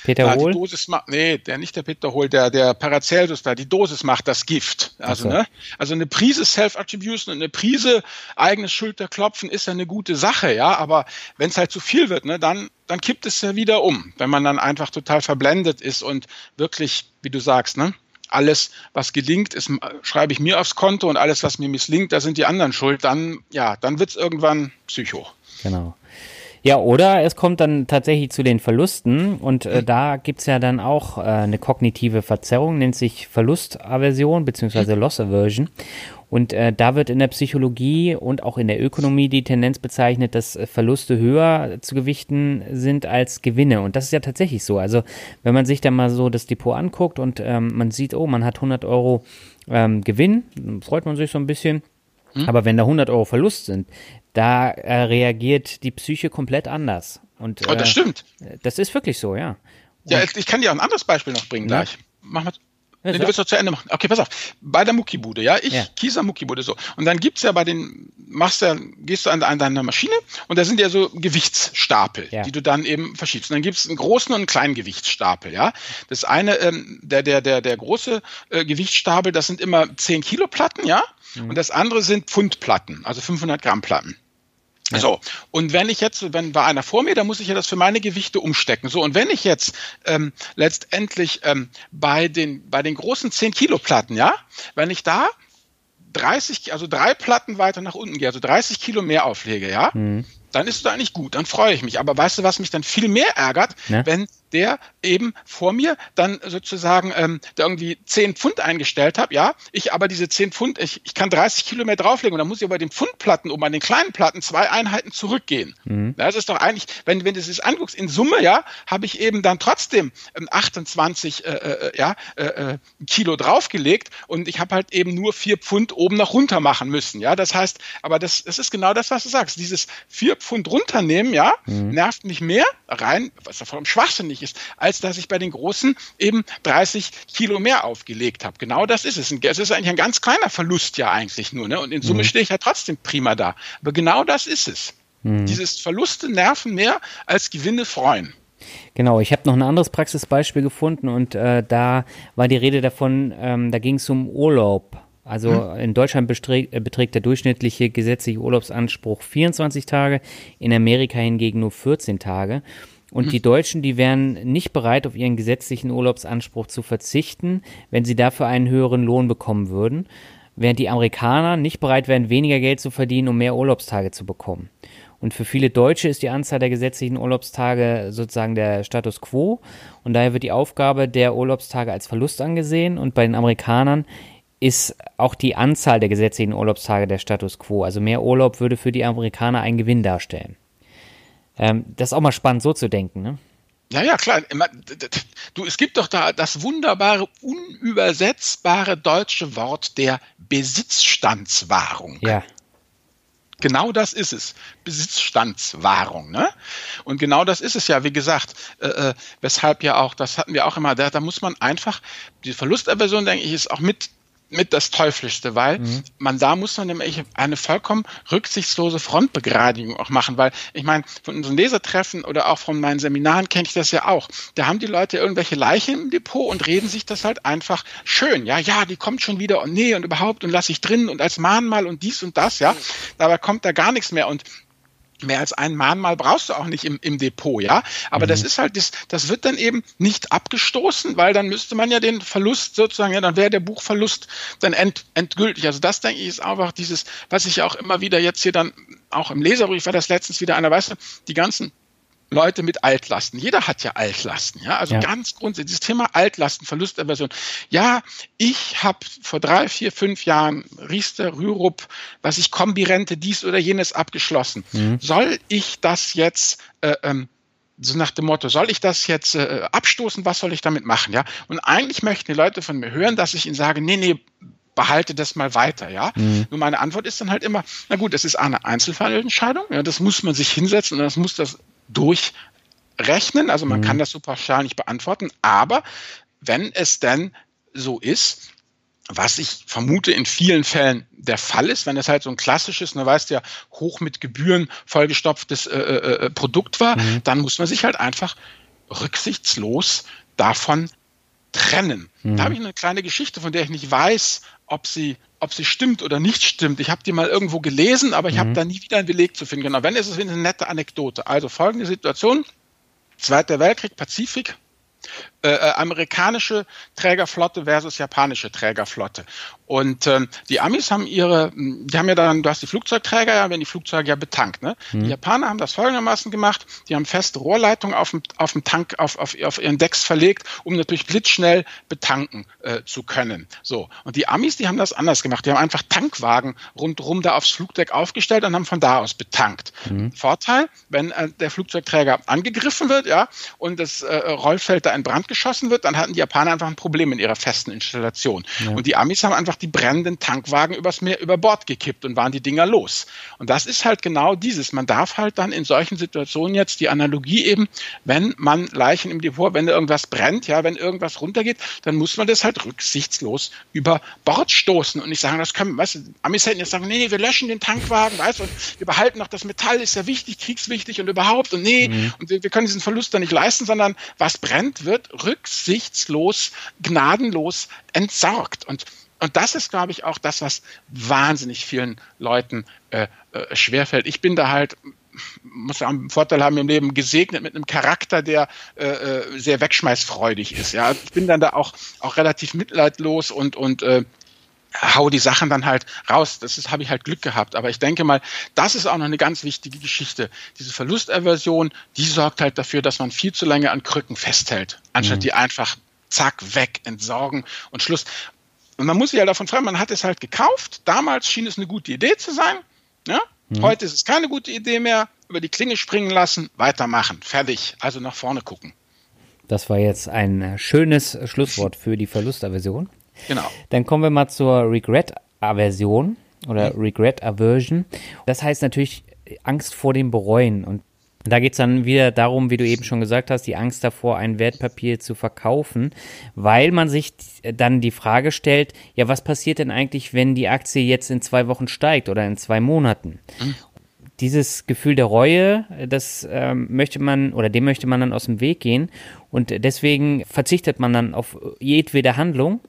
Peter ja, Hohl? Die Dosis macht, nee, der nicht der Peter Hohl, der, der Paracelsus da, die Dosis macht das Gift. Also, so. ne? Also eine Prise Self-Attribution und eine Prise eigenes Schulterklopfen ist ja eine gute Sache, ja, aber wenn es halt zu viel wird, ne, dann, dann kippt es ja wieder um, wenn man dann einfach total verblendet ist und wirklich, wie du sagst, ne, alles, was gelingt, ist, schreibe ich mir aufs Konto und alles, was mir misslingt, da sind die anderen schuld, dann, ja, dann wird es irgendwann psycho. Genau. Ja, oder es kommt dann tatsächlich zu den Verlusten und äh, da gibt's ja dann auch äh, eine kognitive Verzerrung, nennt sich Verlustaversion bzw. Loss Aversion. Und äh, da wird in der Psychologie und auch in der Ökonomie die Tendenz bezeichnet, dass äh, Verluste höher zu gewichten sind als Gewinne. Und das ist ja tatsächlich so. Also wenn man sich da mal so das Depot anguckt und ähm, man sieht, oh, man hat 100 Euro ähm, Gewinn, dann freut man sich so ein bisschen. Hm? Aber wenn da 100 Euro Verlust sind, da äh, reagiert die Psyche komplett anders. Und, oh, das äh, stimmt. Das ist wirklich so, ja. Und ja, ich kann dir auch ein anderes Beispiel noch bringen ja. gleich. Mach mal. Nee, du willst doch zu Ende machen. Okay, pass auf. Bei der Muckibude, ja, ich, ja. Kieser Muckibude, so. Und dann gibt's ja bei den, machst ja, gehst du an, an deiner Maschine und da sind ja so Gewichtsstapel, ja. die du dann eben verschiebst. Und dann gibt's einen großen und einen kleinen Gewichtsstapel, ja. Das eine, ähm, der, der, der, der große äh, Gewichtsstapel, das sind immer 10 Kilo Platten, ja. Mhm. Und das andere sind Pfundplatten, also 500 Gramm Platten. Ja. So, und wenn ich jetzt, wenn war einer vor mir, dann muss ich ja das für meine Gewichte umstecken. So, und wenn ich jetzt ähm, letztendlich ähm, bei, den, bei den großen 10 Kilo Platten, ja, wenn ich da 30, also drei Platten weiter nach unten gehe, also 30 Kilo mehr auflege, ja, mhm. dann ist es eigentlich gut, dann freue ich mich. Aber weißt du, was mich dann viel mehr ärgert, ja. wenn der eben vor mir dann sozusagen ähm, da irgendwie 10 Pfund eingestellt habe, ja, ich aber diese 10 Pfund, ich, ich kann 30 Kilo mehr drauflegen und dann muss ich bei den Pfundplatten um an den kleinen Platten zwei Einheiten zurückgehen. Mhm. Das ist doch eigentlich, wenn, wenn du es anguckst, in Summe, ja, habe ich eben dann trotzdem ähm, 28 äh, äh, ja, äh, äh, Kilo draufgelegt und ich habe halt eben nur 4 Pfund oben noch runter machen müssen, ja, das heißt, aber das, das ist genau das, was du sagst, dieses 4 Pfund runternehmen, ja, mhm. nervt mich mehr rein, was ja vollkommen schwachsinnig ist, als dass ich bei den Großen eben 30 Kilo mehr aufgelegt habe. Genau das ist es. Es ist eigentlich ein ganz kleiner Verlust ja eigentlich nur. Ne? Und in Summe mhm. stehe ich ja trotzdem prima da. Aber genau das ist es. Mhm. Dieses Verluste nerven mehr als Gewinne freuen. Genau, ich habe noch ein anderes Praxisbeispiel gefunden und äh, da war die Rede davon, ähm, da ging es um Urlaub. Also hm. in Deutschland beträgt, äh, beträgt, der durchschnittliche gesetzliche Urlaubsanspruch 24 Tage, in Amerika hingegen nur 14 Tage. Und mhm. die Deutschen, die wären nicht bereit, auf ihren gesetzlichen Urlaubsanspruch zu verzichten, wenn sie dafür einen höheren Lohn bekommen würden, während die Amerikaner nicht bereit wären, weniger Geld zu verdienen, um mehr Urlaubstage zu bekommen. Und für viele Deutsche ist die Anzahl der gesetzlichen Urlaubstage sozusagen der Status quo. Und daher wird die Aufgabe der Urlaubstage als Verlust angesehen. Und bei den Amerikanern ist auch die Anzahl der gesetzlichen Urlaubstage der Status quo. Also mehr Urlaub würde für die Amerikaner einen Gewinn darstellen. Ähm, das ist auch mal spannend, so zu denken, ne? Ja, ja, klar. Du, es gibt doch da das wunderbare, unübersetzbare deutsche Wort der Besitzstandswahrung. Ja. Genau das ist es. Besitzstandswahrung. Ne? Und genau das ist es ja, wie gesagt, äh, äh weshalb ja auch, das hatten wir auch immer, da, da muss man einfach, die Verlusterversion, denke ich, ist auch mit mit das Teuflischste, weil mhm. man da muss man nämlich eine vollkommen rücksichtslose Frontbegradigung auch machen, weil ich meine, von unseren Lesertreffen oder auch von meinen Seminaren kenne ich das ja auch. Da haben die Leute irgendwelche Leichen im Depot und reden sich das halt einfach schön. Ja, ja, die kommt schon wieder und nee und überhaupt und lass ich drin und als Mahnmal und dies und das, ja. Dabei kommt da gar nichts mehr und mehr als ein Mahnmal brauchst du auch nicht im, im Depot, ja. Aber mhm. das ist halt, das, das wird dann eben nicht abgestoßen, weil dann müsste man ja den Verlust sozusagen, ja, dann wäre der Buchverlust dann end, endgültig. Also das, denke ich, ist einfach dieses, was ich auch immer wieder jetzt hier dann auch im Leserbrief war das letztens wieder einer, weißt du, die ganzen Leute mit Altlasten. Jeder hat ja Altlasten, ja. Also ja. ganz grundsätzlich dieses Thema Altlasten, Verlusterversion. Ja, ich habe vor drei, vier, fünf Jahren Riester, Rürup, was ich Kombirente, dies oder jenes abgeschlossen. Mhm. Soll ich das jetzt äh, ähm, so nach dem Motto, soll ich das jetzt äh, abstoßen, was soll ich damit machen, ja? Und eigentlich möchten die Leute von mir hören, dass ich ihnen sage, nee, nee, behalte das mal weiter, ja. Mhm. Nur meine Antwort ist dann halt immer, na gut, es ist eine Einzelfallentscheidung, ja, das muss man sich hinsetzen und das muss das durchrechnen. Also man mhm. kann das so pauschal nicht beantworten. Aber wenn es denn so ist, was ich vermute in vielen Fällen der Fall ist, wenn es halt so ein klassisches, ne, weißt ja, hoch mit Gebühren vollgestopftes äh, äh, äh, Produkt war, mhm. dann muss man sich halt einfach rücksichtslos davon trennen. Mhm. Da habe ich eine kleine Geschichte, von der ich nicht weiß, ob sie, ob sie stimmt oder nicht stimmt. Ich habe die mal irgendwo gelesen, aber ich mhm. habe da nie wieder einen Beleg zu finden. Genau, wenn ist es eine nette Anekdote. Also folgende Situation. Zweiter Weltkrieg, Pazifik, äh, äh, amerikanische Trägerflotte versus japanische Trägerflotte. Und ähm, die Amis haben ihre, die haben ja dann, du hast die Flugzeugträger, ja, werden die Flugzeuge ja betankt. Ne? Mhm. Die Japaner haben das folgendermaßen gemacht, die haben feste Rohrleitungen auf dem, auf dem Tank, auf, auf, auf ihren Decks verlegt, um natürlich blitzschnell betanken äh, zu können. So. Und die Amis, die haben das anders gemacht. Die haben einfach Tankwagen rundherum da aufs Flugdeck aufgestellt und haben von da aus betankt. Mhm. Vorteil, wenn äh, der Flugzeugträger angegriffen wird, ja, und das äh, Rollfeld da in Brand geschossen wird, dann hatten die Japaner einfach ein Problem in ihrer festen Installation. Ja. Und die Amis haben einfach die brennenden Tankwagen übers Meer über Bord gekippt und waren die Dinger los. Und das ist halt genau dieses. Man darf halt dann in solchen Situationen jetzt die Analogie eben, wenn man Leichen im Depot, wenn irgendwas brennt, ja, wenn irgendwas runtergeht, dann muss man das halt rücksichtslos über Bord stoßen und nicht sagen, das können, weißt du, Amis hätten jetzt sagen, nee, nee, wir löschen den Tankwagen, weißt du, und wir behalten noch das Metall, ist ja wichtig, kriegswichtig und überhaupt und nee, mhm. und wir, wir können diesen Verlust dann nicht leisten, sondern was brennt, wird rücksichtslos, gnadenlos entsorgt. Und, und das ist, glaube ich, auch das, was wahnsinnig vielen Leuten äh, äh, schwerfällt. Ich bin da halt muss ja einen Vorteil haben im Leben, gesegnet mit einem Charakter, der äh, äh, sehr wegschmeißfreudig ist. Ja, ich bin dann da auch, auch relativ mitleidlos und, und äh, hau die Sachen dann halt raus. Das habe ich halt Glück gehabt. Aber ich denke mal, das ist auch noch eine ganz wichtige Geschichte. Diese Verlusterversion, die sorgt halt dafür, dass man viel zu lange an Krücken festhält, anstatt mhm. die einfach zack, weg, entsorgen und Schluss. Und man muss sich ja davon fragen, man hat es halt gekauft. Damals schien es eine gute Idee zu sein. Ja? Mhm. Heute ist es keine gute Idee mehr. Über die Klinge springen lassen, weitermachen. Fertig. Also nach vorne gucken. Das war jetzt ein schönes Schlusswort für die Verlustaversion. Genau. Dann kommen wir mal zur Regret-Aversion oder mhm. Regret-Aversion. Das heißt natürlich Angst vor dem Bereuen. Und da geht es dann wieder darum, wie du eben schon gesagt hast, die Angst davor, ein Wertpapier zu verkaufen, weil man sich dann die Frage stellt, ja, was passiert denn eigentlich, wenn die Aktie jetzt in zwei Wochen steigt oder in zwei Monaten? Mhm. Dieses Gefühl der Reue, das ähm, möchte man oder dem möchte man dann aus dem Weg gehen und deswegen verzichtet man dann auf jedwede Handlung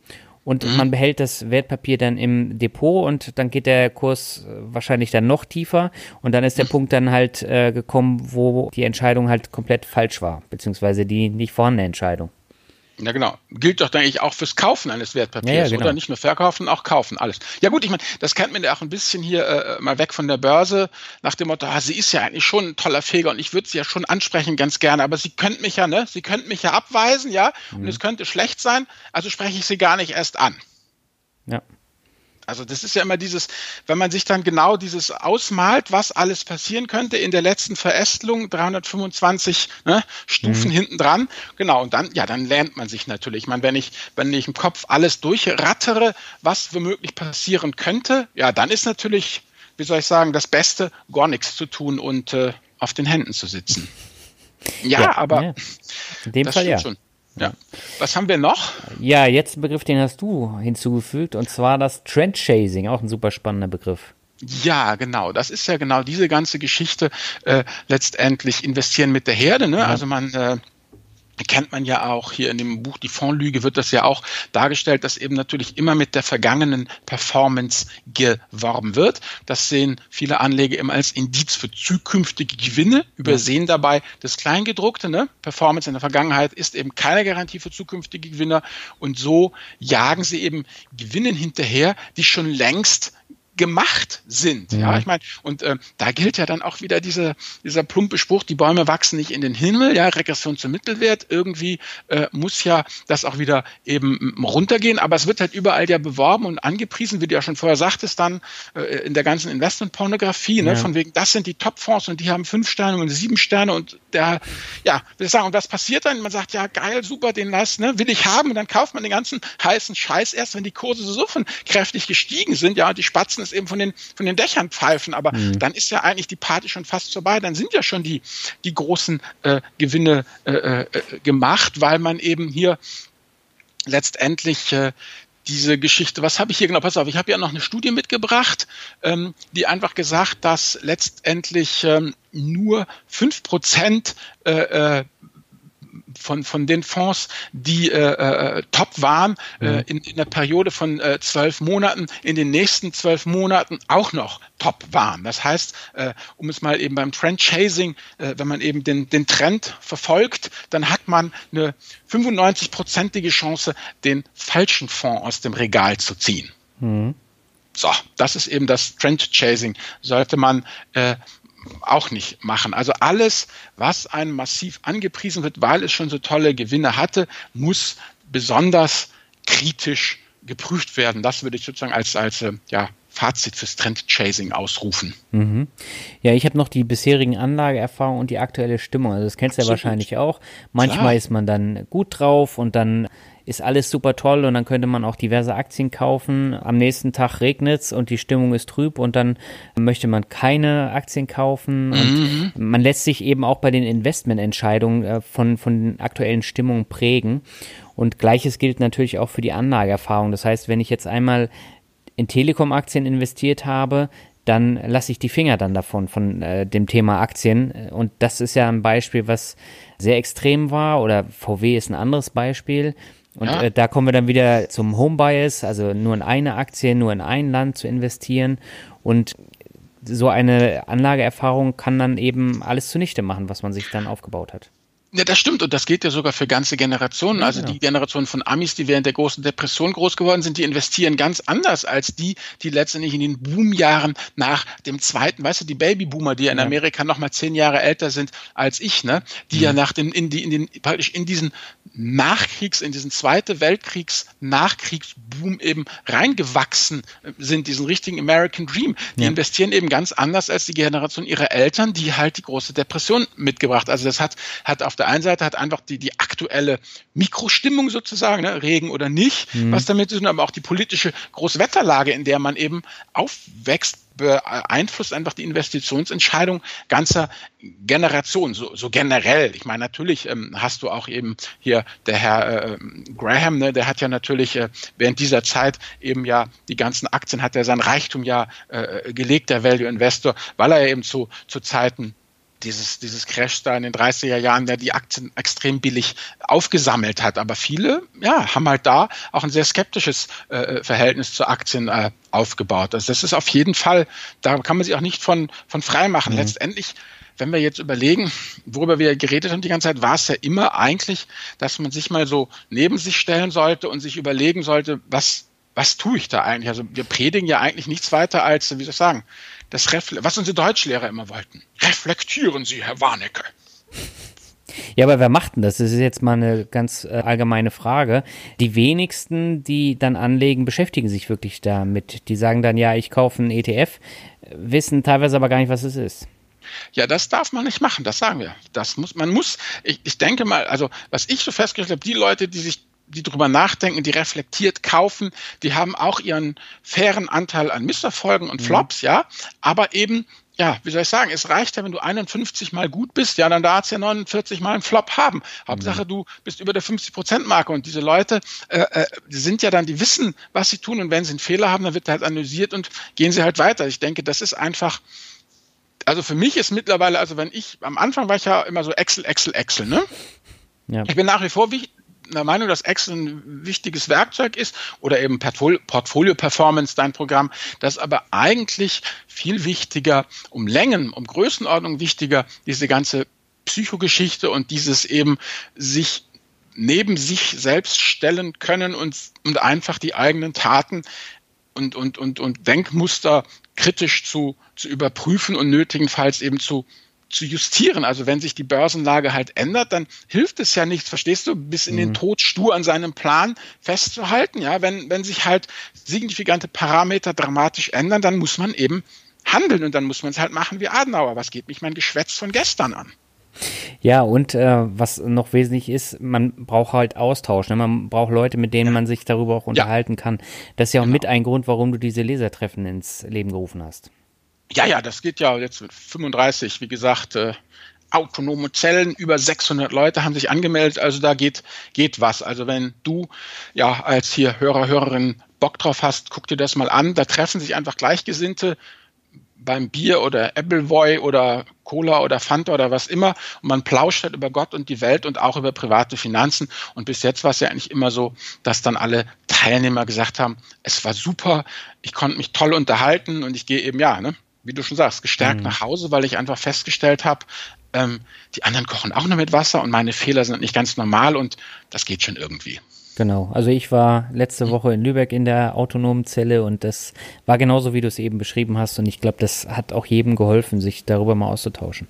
und mhm. man behält das Wertpapier dann im Depot und dann geht der Kurs äh, wahrscheinlich dann noch tiefer und dann ist der mhm. Punkt dann halt äh, gekommen, wo die Entscheidung halt komplett falsch war, beziehungsweise die nicht vorhandene Entscheidung. Ja, genau. Gilt doch, denke ich, auch fürs Kaufen eines Wertpapiers, ja, ja, genau. oder? Nicht nur verkaufen, auch kaufen, alles. Ja gut, ich meine, das kennt man ja auch ein bisschen hier äh, mal weg von der Börse, nach dem Motto, ah, sie ist ja eigentlich schon ein toller Feger und ich würde sie ja schon ansprechen ganz gerne, aber sie könnte mich ja, ne, sie könnte mich ja abweisen, ja, mhm. und es könnte schlecht sein, also spreche ich sie gar nicht erst an. Ja. Also das ist ja immer dieses, wenn man sich dann genau dieses ausmalt, was alles passieren könnte in der letzten Verästelung, 325 ne, Stufen mhm. hinten dran, genau, und dann, ja, dann lernt man sich natürlich. Ich meine, wenn ich, wenn ich im Kopf alles durchrattere, was womöglich passieren könnte, ja, dann ist natürlich, wie soll ich sagen, das Beste, gar nichts zu tun und äh, auf den Händen zu sitzen. Ja, ja aber ja. in dem Fall ja. Schon. Ja. Was haben wir noch? Ja, jetzt ein Begriff, den hast du hinzugefügt, und zwar das Trend Chasing, auch ein super spannender Begriff. Ja, genau. Das ist ja genau diese ganze Geschichte. Äh, letztendlich investieren mit der Herde. Ne? Ja. Also man äh, kennt man ja auch hier in dem Buch Die Fondlüge wird das ja auch dargestellt, dass eben natürlich immer mit der vergangenen Performance geworben wird. Das sehen viele Anleger immer als Indiz für zukünftige Gewinne, übersehen dabei das Kleingedruckte. Ne? Performance in der Vergangenheit ist eben keine Garantie für zukünftige Gewinner und so jagen sie eben Gewinnen hinterher, die schon längst gemacht sind. Ja, ja ich meine, und äh, da gilt ja dann auch wieder diese, dieser plumpe Spruch, die Bäume wachsen nicht in den Himmel, ja, Regression zum Mittelwert. Irgendwie äh, muss ja das auch wieder eben runtergehen, aber es wird halt überall ja beworben und angepriesen, wie du ja schon vorher sagtest, dann äh, in der ganzen Investmentpornografie, ne, ja. von wegen, das sind die Top-Fonds und die haben fünf Sterne und sieben Sterne und der, ja, will ich sagen, und was passiert dann? Man sagt, ja, geil, super, den lass, ne, will ich haben und dann kauft man den ganzen heißen Scheiß erst, wenn die Kurse so von kräftig gestiegen sind, ja, die Spatzen es eben von den, von den Dächern pfeifen. Aber mhm. dann ist ja eigentlich die Party schon fast vorbei. Dann sind ja schon die, die großen äh, Gewinne äh, äh, gemacht, weil man eben hier letztendlich äh, diese Geschichte, was habe ich hier genau? Pass auf, ich habe ja noch eine Studie mitgebracht, ähm, die einfach gesagt, dass letztendlich ähm, nur fünf Prozent äh, äh von, von den Fonds, die äh, äh, top waren, äh, mhm. in, in der Periode von äh, zwölf Monaten, in den nächsten zwölf Monaten auch noch top waren. Das heißt, äh, um es mal eben beim Trend Chasing, äh, wenn man eben den, den Trend verfolgt, dann hat man eine 95-prozentige Chance, den falschen Fonds aus dem Regal zu ziehen. Mhm. So, das ist eben das Trend Chasing. Sollte man äh, auch nicht machen. Also alles, was einem massiv angepriesen wird, weil es schon so tolle Gewinne hatte, muss besonders kritisch geprüft werden. Das würde ich sozusagen als, als äh, ja, Fazit fürs Trend-Chasing ausrufen. Mhm. Ja, ich habe noch die bisherigen Anlageerfahrungen und die aktuelle Stimmung. Also das kennst du ja wahrscheinlich auch. Manchmal Klar. ist man dann gut drauf und dann ist alles super toll und dann könnte man auch diverse Aktien kaufen. Am nächsten Tag regnet es und die Stimmung ist trüb und dann möchte man keine Aktien kaufen. Mhm. Und man lässt sich eben auch bei den Investmententscheidungen äh, von, von den aktuellen Stimmungen prägen. Und gleiches gilt natürlich auch für die Anlageerfahrung. Das heißt, wenn ich jetzt einmal in Telekom-Aktien investiert habe, dann lasse ich die Finger dann davon, von äh, dem Thema Aktien. Und das ist ja ein Beispiel, was sehr extrem war. Oder VW ist ein anderes Beispiel. Und ja. äh, da kommen wir dann wieder zum Home Bias, also nur in eine Aktie, nur in ein Land zu investieren. Und so eine Anlageerfahrung kann dann eben alles zunichte machen, was man sich dann aufgebaut hat. Ja, das stimmt und das geht ja sogar für ganze Generationen. Also genau. die Generation von Amis, die während der großen Depression groß geworden sind, die investieren ganz anders als die, die letztendlich in den Boomjahren nach dem zweiten, weißt du, die Babyboomer, die ja in ja. Amerika noch mal zehn Jahre älter sind als ich, ne, die mhm. ja nach den in die in den praktisch in diesen Nachkriegs, in diesen Zweite Weltkriegs Nachkriegsboom eben reingewachsen sind, diesen richtigen American Dream. Die ja. investieren eben ganz anders als die Generation ihrer Eltern, die halt die große Depression mitgebracht. Also das hat hat auf der einen Seite hat einfach die, die aktuelle Mikrostimmung sozusagen, ne, Regen oder nicht, mhm. was damit zu tun, aber auch die politische Großwetterlage, in der man eben aufwächst, beeinflusst einfach die Investitionsentscheidung ganzer Generationen, so, so generell. Ich meine, natürlich ähm, hast du auch eben hier der Herr äh, Graham, ne, der hat ja natürlich äh, während dieser Zeit eben ja die ganzen Aktien, hat er sein Reichtum ja äh, gelegt, der Value Investor, weil er eben zu, zu Zeiten dieses, dieses Crash da in den 30er Jahren, der die Aktien extrem billig aufgesammelt hat. Aber viele ja, haben halt da auch ein sehr skeptisches äh, Verhältnis zu Aktien äh, aufgebaut. Also das ist auf jeden Fall, da kann man sich auch nicht von, von frei machen. Mhm. Letztendlich wenn wir jetzt überlegen, worüber wir geredet haben die ganze Zeit, war es ja immer eigentlich, dass man sich mal so neben sich stellen sollte und sich überlegen sollte, was, was tue ich da eigentlich? Also wir predigen ja eigentlich nichts weiter als, wie soll ich sagen, das Refle was unsere Deutschlehrer immer wollten. Reflektieren Sie, Herr Warnecke. Ja, aber wer macht denn das? Das ist jetzt mal eine ganz äh, allgemeine Frage. Die wenigsten, die dann anlegen, beschäftigen sich wirklich damit. Die sagen dann, ja, ich kaufe einen ETF, wissen teilweise aber gar nicht, was es ist. Ja, das darf man nicht machen, das sagen wir. Das muss, man muss, ich, ich denke mal, also was ich so festgestellt habe, die Leute, die sich die drüber nachdenken, die reflektiert kaufen, die haben auch ihren fairen Anteil an Misserfolgen und mhm. Flops, mhm. ja, aber eben ja, wie soll ich sagen, es reicht ja, wenn du 51 mal gut bist, ja, dann darfst du ja 49 mal einen Flop haben. Hauptsache, mhm. du bist über der 50-Prozent-Marke und diese Leute, äh, äh, die sind ja dann, die wissen, was sie tun und wenn sie einen Fehler haben, dann wird halt analysiert und gehen sie halt weiter. Ich denke, das ist einfach, also für mich ist mittlerweile, also wenn ich, am Anfang war ich ja immer so Excel, Excel, Excel, ne? Ja. Ich bin nach wie vor wie, der Meinung, dass Excel ein wichtiges Werkzeug ist oder eben Portfolio Performance, dein Programm, das aber eigentlich viel wichtiger, um Längen, um Größenordnung wichtiger, diese ganze Psychogeschichte und dieses eben sich neben sich selbst stellen können und, und einfach die eigenen Taten und, und, und, und Denkmuster kritisch zu, zu überprüfen und nötigenfalls eben zu, zu justieren. Also wenn sich die Börsenlage halt ändert, dann hilft es ja nichts, verstehst du, bis in mhm. den Tod stur an seinem Plan festzuhalten. Ja, wenn, wenn sich halt signifikante Parameter dramatisch ändern, dann muss man eben handeln und dann muss man es halt machen wie Adenauer. Was geht mich mein Geschwätz von gestern an? Ja, und äh, was noch wesentlich ist, man braucht halt Austausch. Ne? Man braucht Leute, mit denen ja. man sich darüber auch unterhalten ja. kann. Das ist ja auch genau. mit ein Grund, warum du diese Lesertreffen ins Leben gerufen hast. Ja, ja, das geht ja jetzt mit 35, wie gesagt, äh, autonome Zellen, über 600 Leute haben sich angemeldet, also da geht, geht was. Also wenn du ja als hier Hörer, Hörerin Bock drauf hast, guck dir das mal an. Da treffen sich einfach Gleichgesinnte beim Bier oder Appleboy oder Cola oder Fanta oder was immer und man plauscht halt über Gott und die Welt und auch über private Finanzen und bis jetzt war es ja eigentlich immer so, dass dann alle Teilnehmer gesagt haben, es war super, ich konnte mich toll unterhalten und ich gehe eben ja, ne, wie du schon sagst, gestärkt mhm. nach Hause, weil ich einfach festgestellt habe, ähm, die anderen kochen auch nur mit Wasser und meine Fehler sind nicht ganz normal und das geht schon irgendwie. Genau, also ich war letzte Woche in Lübeck in der autonomen Zelle und das war genauso, wie du es eben beschrieben hast und ich glaube, das hat auch jedem geholfen, sich darüber mal auszutauschen.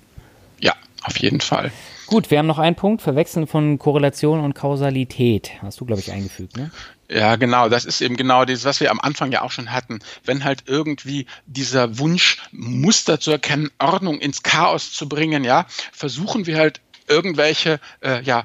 Ja, auf jeden Fall. Gut, wir haben noch einen Punkt, Verwechseln von Korrelation und Kausalität. Hast du, glaube ich, eingefügt, ne? Ja, genau. Das ist eben genau das, was wir am Anfang ja auch schon hatten. Wenn halt irgendwie dieser Wunsch, Muster zu erkennen, Ordnung ins Chaos zu bringen, ja, versuchen wir halt irgendwelche, äh, ja,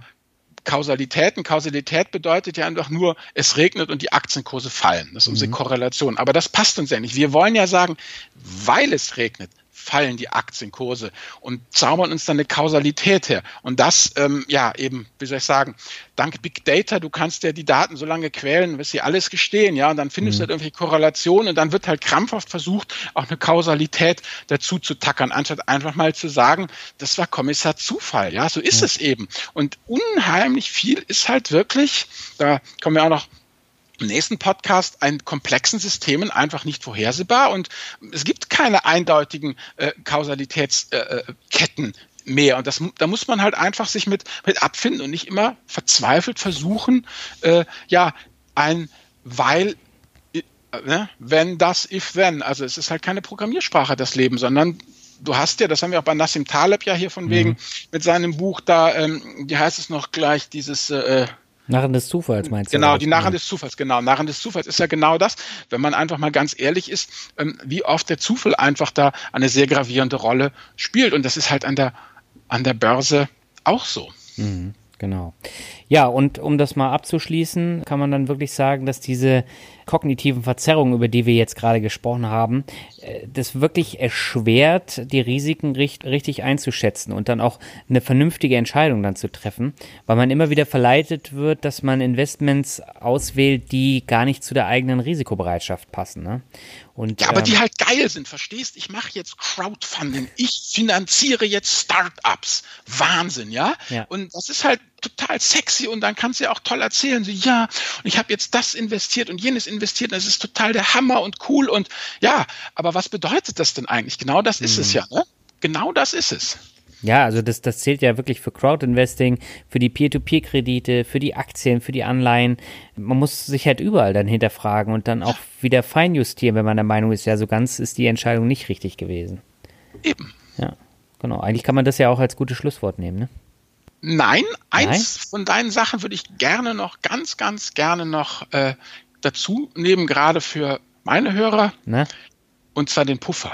Kausalitäten. Kausalität bedeutet ja einfach nur, es regnet und die Aktienkurse fallen. Das ist unsere mhm. Korrelation. Aber das passt uns ja nicht. Wir wollen ja sagen, weil es regnet, fallen die Aktienkurse und zaubern uns dann eine Kausalität her. Und das, ähm, ja, eben, wie soll ich sagen, dank Big Data, du kannst ja die Daten so lange quälen, bis sie alles gestehen, ja, und dann findest mhm. du halt irgendwelche Korrelationen und dann wird halt krampfhaft versucht, auch eine Kausalität dazu zu tackern, anstatt einfach mal zu sagen, das war Kommissar Zufall, ja, so ist mhm. es eben. Und unheimlich viel ist halt wirklich, da kommen wir auch noch im nächsten Podcast ein komplexen Systemen einfach nicht vorhersehbar und es gibt keine eindeutigen äh, Kausalitätsketten. Äh, mehr. Und das, da muss man halt einfach sich mit, mit abfinden und nicht immer verzweifelt versuchen, äh, ja, ein weil äh, ne, wenn das if then. Also es ist halt keine Programmiersprache das Leben, sondern du hast ja, das haben wir auch bei Nassim Taleb ja hier von mhm. wegen mit seinem Buch da, ähm, wie heißt es noch gleich, dieses äh, Narren des Zufalls meinst du? Genau, die Narren des Zufalls, genau. Narren des Zufalls ist ja genau das, wenn man einfach mal ganz ehrlich ist, ähm, wie oft der Zufall einfach da eine sehr gravierende Rolle spielt. Und das ist halt an der, an der Börse auch so. Mhm, genau. Ja, und um das mal abzuschließen, kann man dann wirklich sagen, dass diese kognitiven Verzerrungen, über die wir jetzt gerade gesprochen haben, äh, das wirklich erschwert, die Risiken richtig einzuschätzen und dann auch eine vernünftige Entscheidung dann zu treffen, weil man immer wieder verleitet wird, dass man Investments auswählt, die gar nicht zu der eigenen Risikobereitschaft passen. Ne? Und, ja, aber ähm, die halt geil sind, verstehst? Ich mache jetzt Crowdfunding, ich finanziere jetzt Startups. Wahnsinn, ja? ja? Und das ist halt total sexy und dann kannst du ja auch toll erzählen, so ja, und ich habe jetzt das investiert und jenes investiert, und das ist total der Hammer und cool und ja, aber was bedeutet das denn eigentlich? Genau das ist mhm. es ja, ne? Genau das ist es. Ja, also das, das zählt ja wirklich für Crowdinvesting, für die Peer-to-Peer-Kredite, für die Aktien, für die Anleihen. Man muss sich halt überall dann hinterfragen und dann auch wieder feinjustieren, wenn man der Meinung ist, ja, so ganz ist die Entscheidung nicht richtig gewesen. Eben. Ja, genau. Eigentlich kann man das ja auch als gutes Schlusswort nehmen, ne? Nein, eins Nein? von deinen Sachen würde ich gerne noch, ganz, ganz gerne noch äh, dazu nehmen, gerade für meine Hörer. Ne? Und zwar den Puffer.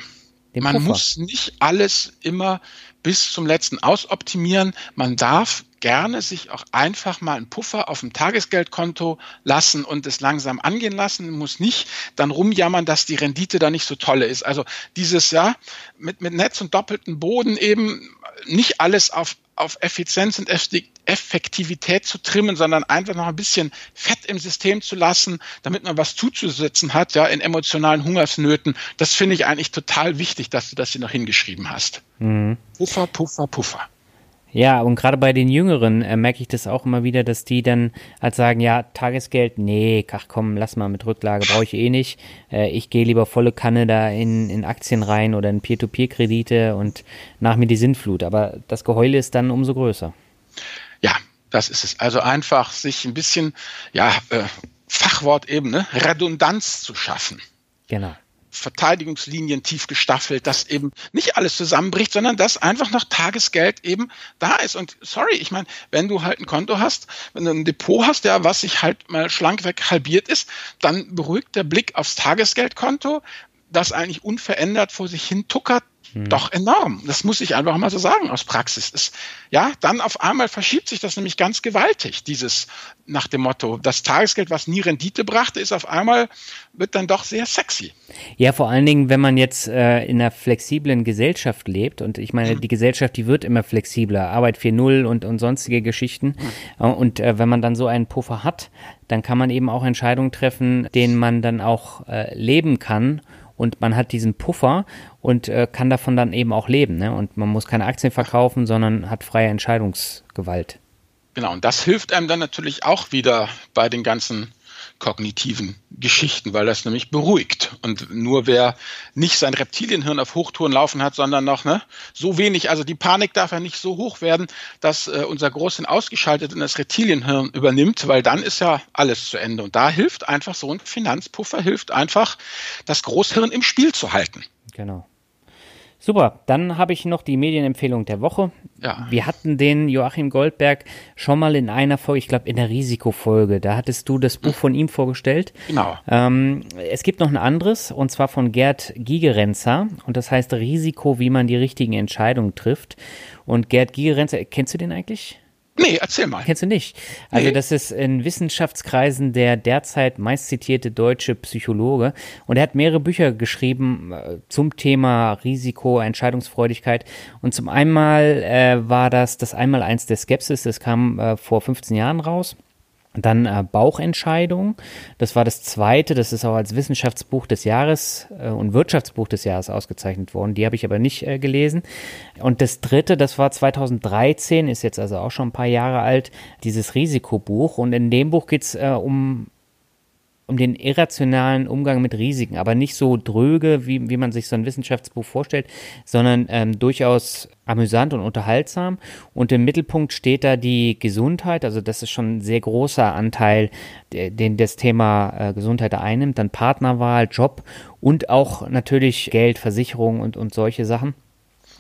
Den Man Puffer. muss nicht alles immer bis zum letzten ausoptimieren. Man darf gerne sich auch einfach mal einen Puffer auf dem Tagesgeldkonto lassen und es langsam angehen lassen, muss nicht dann rumjammern, dass die Rendite da nicht so tolle ist. Also dieses ja mit, mit Netz und doppelten Boden eben nicht alles auf auf Effizienz und Effektivität zu trimmen, sondern einfach noch ein bisschen Fett im System zu lassen, damit man was zuzusetzen hat, ja, in emotionalen Hungersnöten. Das finde ich eigentlich total wichtig, dass du das hier noch hingeschrieben hast. Mhm. Puffer, Puffer, Puffer. Ja, und gerade bei den Jüngeren äh, merke ich das auch immer wieder, dass die dann halt sagen, ja, Tagesgeld, nee, ach komm, lass mal mit Rücklage, brauche ich eh nicht. Äh, ich gehe lieber volle Kanne da in, in Aktien rein oder in Peer-to-Peer-Kredite und nach mir die Sintflut. Aber das Geheule ist dann umso größer. Ja, das ist es. Also einfach sich ein bisschen, ja, äh, Fachwort eben, ne, Redundanz zu schaffen. Genau. Verteidigungslinien tief gestaffelt, dass eben nicht alles zusammenbricht, sondern dass einfach noch Tagesgeld eben da ist. Und sorry, ich meine, wenn du halt ein Konto hast, wenn du ein Depot hast, ja, was sich halt mal schlank weg halbiert ist, dann beruhigt der Blick aufs Tagesgeldkonto, das eigentlich unverändert vor sich hin tuckert, hm. doch enorm. Das muss ich einfach mal so sagen aus Praxis. Ist, ja, dann auf einmal verschiebt sich das nämlich ganz gewaltig, dieses nach dem Motto, das Tagesgeld, was nie Rendite brachte, ist auf einmal, wird dann doch sehr sexy. Ja, vor allen Dingen, wenn man jetzt äh, in einer flexiblen Gesellschaft lebt und ich meine, mhm. die Gesellschaft, die wird immer flexibler, Arbeit 4.0 und, und sonstige Geschichten. Mhm. Und äh, wenn man dann so einen Puffer hat, dann kann man eben auch Entscheidungen treffen, denen man dann auch äh, leben kann und man hat diesen Puffer und äh, kann davon dann eben auch leben. Ne? Und man muss keine Aktien verkaufen, sondern hat freie Entscheidungsgewalt. Genau, und das hilft einem dann natürlich auch wieder bei den ganzen kognitiven Geschichten, weil das nämlich beruhigt. Und nur wer nicht sein Reptilienhirn auf Hochtouren laufen hat, sondern noch ne, so wenig, also die Panik darf ja nicht so hoch werden, dass äh, unser Großhirn ausgeschaltet und das Reptilienhirn übernimmt, weil dann ist ja alles zu Ende. Und da hilft einfach so ein Finanzpuffer, hilft einfach, das Großhirn im Spiel zu halten. Genau. Super, dann habe ich noch die Medienempfehlung der Woche. Ja. Wir hatten den Joachim Goldberg schon mal in einer Folge, ich glaube in der Risikofolge. Da hattest du das Buch von ihm vorgestellt. Genau. Ähm, es gibt noch ein anderes, und zwar von Gerd Gigerenzer. Und das heißt Risiko, wie man die richtigen Entscheidungen trifft. Und Gerd Gigerenzer, kennst du den eigentlich? Nee, erzähl mal. Kennst du nicht? Also, nee. das ist in Wissenschaftskreisen der derzeit meistzitierte deutsche Psychologe. Und er hat mehrere Bücher geschrieben äh, zum Thema Risiko, Entscheidungsfreudigkeit. Und zum einmal äh, war das das Einmaleins der Skepsis. Das kam äh, vor 15 Jahren raus. Dann äh, Bauchentscheidung. Das war das zweite. Das ist auch als Wissenschaftsbuch des Jahres äh, und Wirtschaftsbuch des Jahres ausgezeichnet worden. Die habe ich aber nicht äh, gelesen. Und das dritte, das war 2013, ist jetzt also auch schon ein paar Jahre alt, dieses Risikobuch. Und in dem Buch geht's äh, um um den irrationalen Umgang mit Risiken, aber nicht so dröge, wie, wie man sich so ein Wissenschaftsbuch vorstellt, sondern ähm, durchaus amüsant und unterhaltsam. Und im Mittelpunkt steht da die Gesundheit, also das ist schon ein sehr großer Anteil, den das Thema äh, Gesundheit einnimmt, dann Partnerwahl, Job und auch natürlich Geld, Versicherung und, und solche Sachen.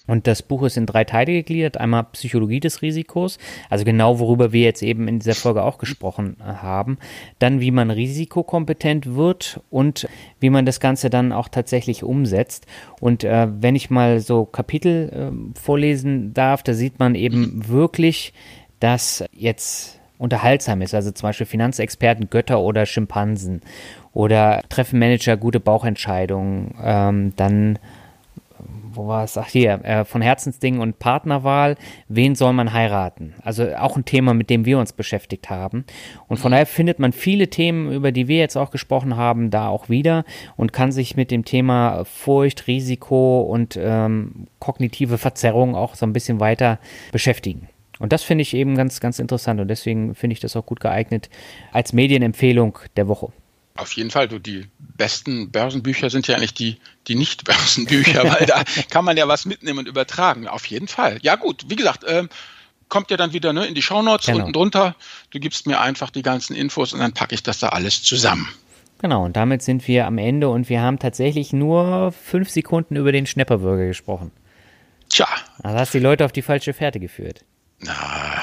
Und das Buch ist in drei Teile gegliedert. Einmal Psychologie des Risikos, also genau worüber wir jetzt eben in dieser Folge auch gesprochen äh, haben. Dann, wie man risikokompetent wird und wie man das Ganze dann auch tatsächlich umsetzt. Und äh, wenn ich mal so Kapitel äh, vorlesen darf, da sieht man eben wirklich, dass jetzt unterhaltsam ist. Also zum Beispiel Finanzexperten, Götter oder Schimpansen. Oder treffen Manager gute Bauchentscheidungen. Ähm, dann wo war es? Ach hier, äh, von Herzensdingen und Partnerwahl, wen soll man heiraten? Also auch ein Thema, mit dem wir uns beschäftigt haben. Und von daher findet man viele Themen, über die wir jetzt auch gesprochen haben, da auch wieder und kann sich mit dem Thema Furcht, Risiko und ähm, kognitive Verzerrung auch so ein bisschen weiter beschäftigen. Und das finde ich eben ganz, ganz interessant und deswegen finde ich das auch gut geeignet als Medienempfehlung der Woche. Auf jeden Fall, du, die besten Börsenbücher sind ja eigentlich die, die Nicht-Börsenbücher, (laughs) weil da kann man ja was mitnehmen und übertragen. Auf jeden Fall. Ja, gut, wie gesagt, ähm, kommt ja dann wieder ne, in die Shownotes genau. unten drunter. Du gibst mir einfach die ganzen Infos und dann packe ich das da alles zusammen. Genau, und damit sind wir am Ende und wir haben tatsächlich nur fünf Sekunden über den Schnepperbürger gesprochen. Tja. Also hast die Leute auf die falsche Fährte geführt. Na,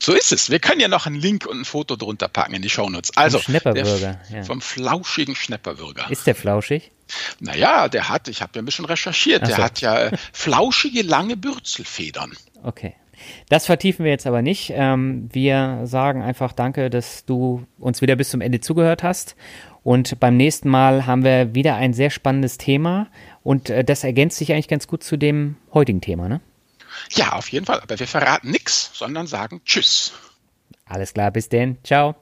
so ist es. Wir können ja noch einen Link und ein Foto drunter packen in die Shownotes. Also, Schnepperbürger, ja. vom flauschigen Schnepperbürger. Ist der flauschig? Naja, der hat, ich habe ja ein bisschen recherchiert, so. der hat ja äh, flauschige, lange Bürzelfedern. Okay. Das vertiefen wir jetzt aber nicht. Ähm, wir sagen einfach Danke, dass du uns wieder bis zum Ende zugehört hast. Und beim nächsten Mal haben wir wieder ein sehr spannendes Thema. Und äh, das ergänzt sich eigentlich ganz gut zu dem heutigen Thema, ne? Ja, auf jeden Fall. Aber wir verraten nichts, sondern sagen Tschüss. Alles klar, bis denn. Ciao.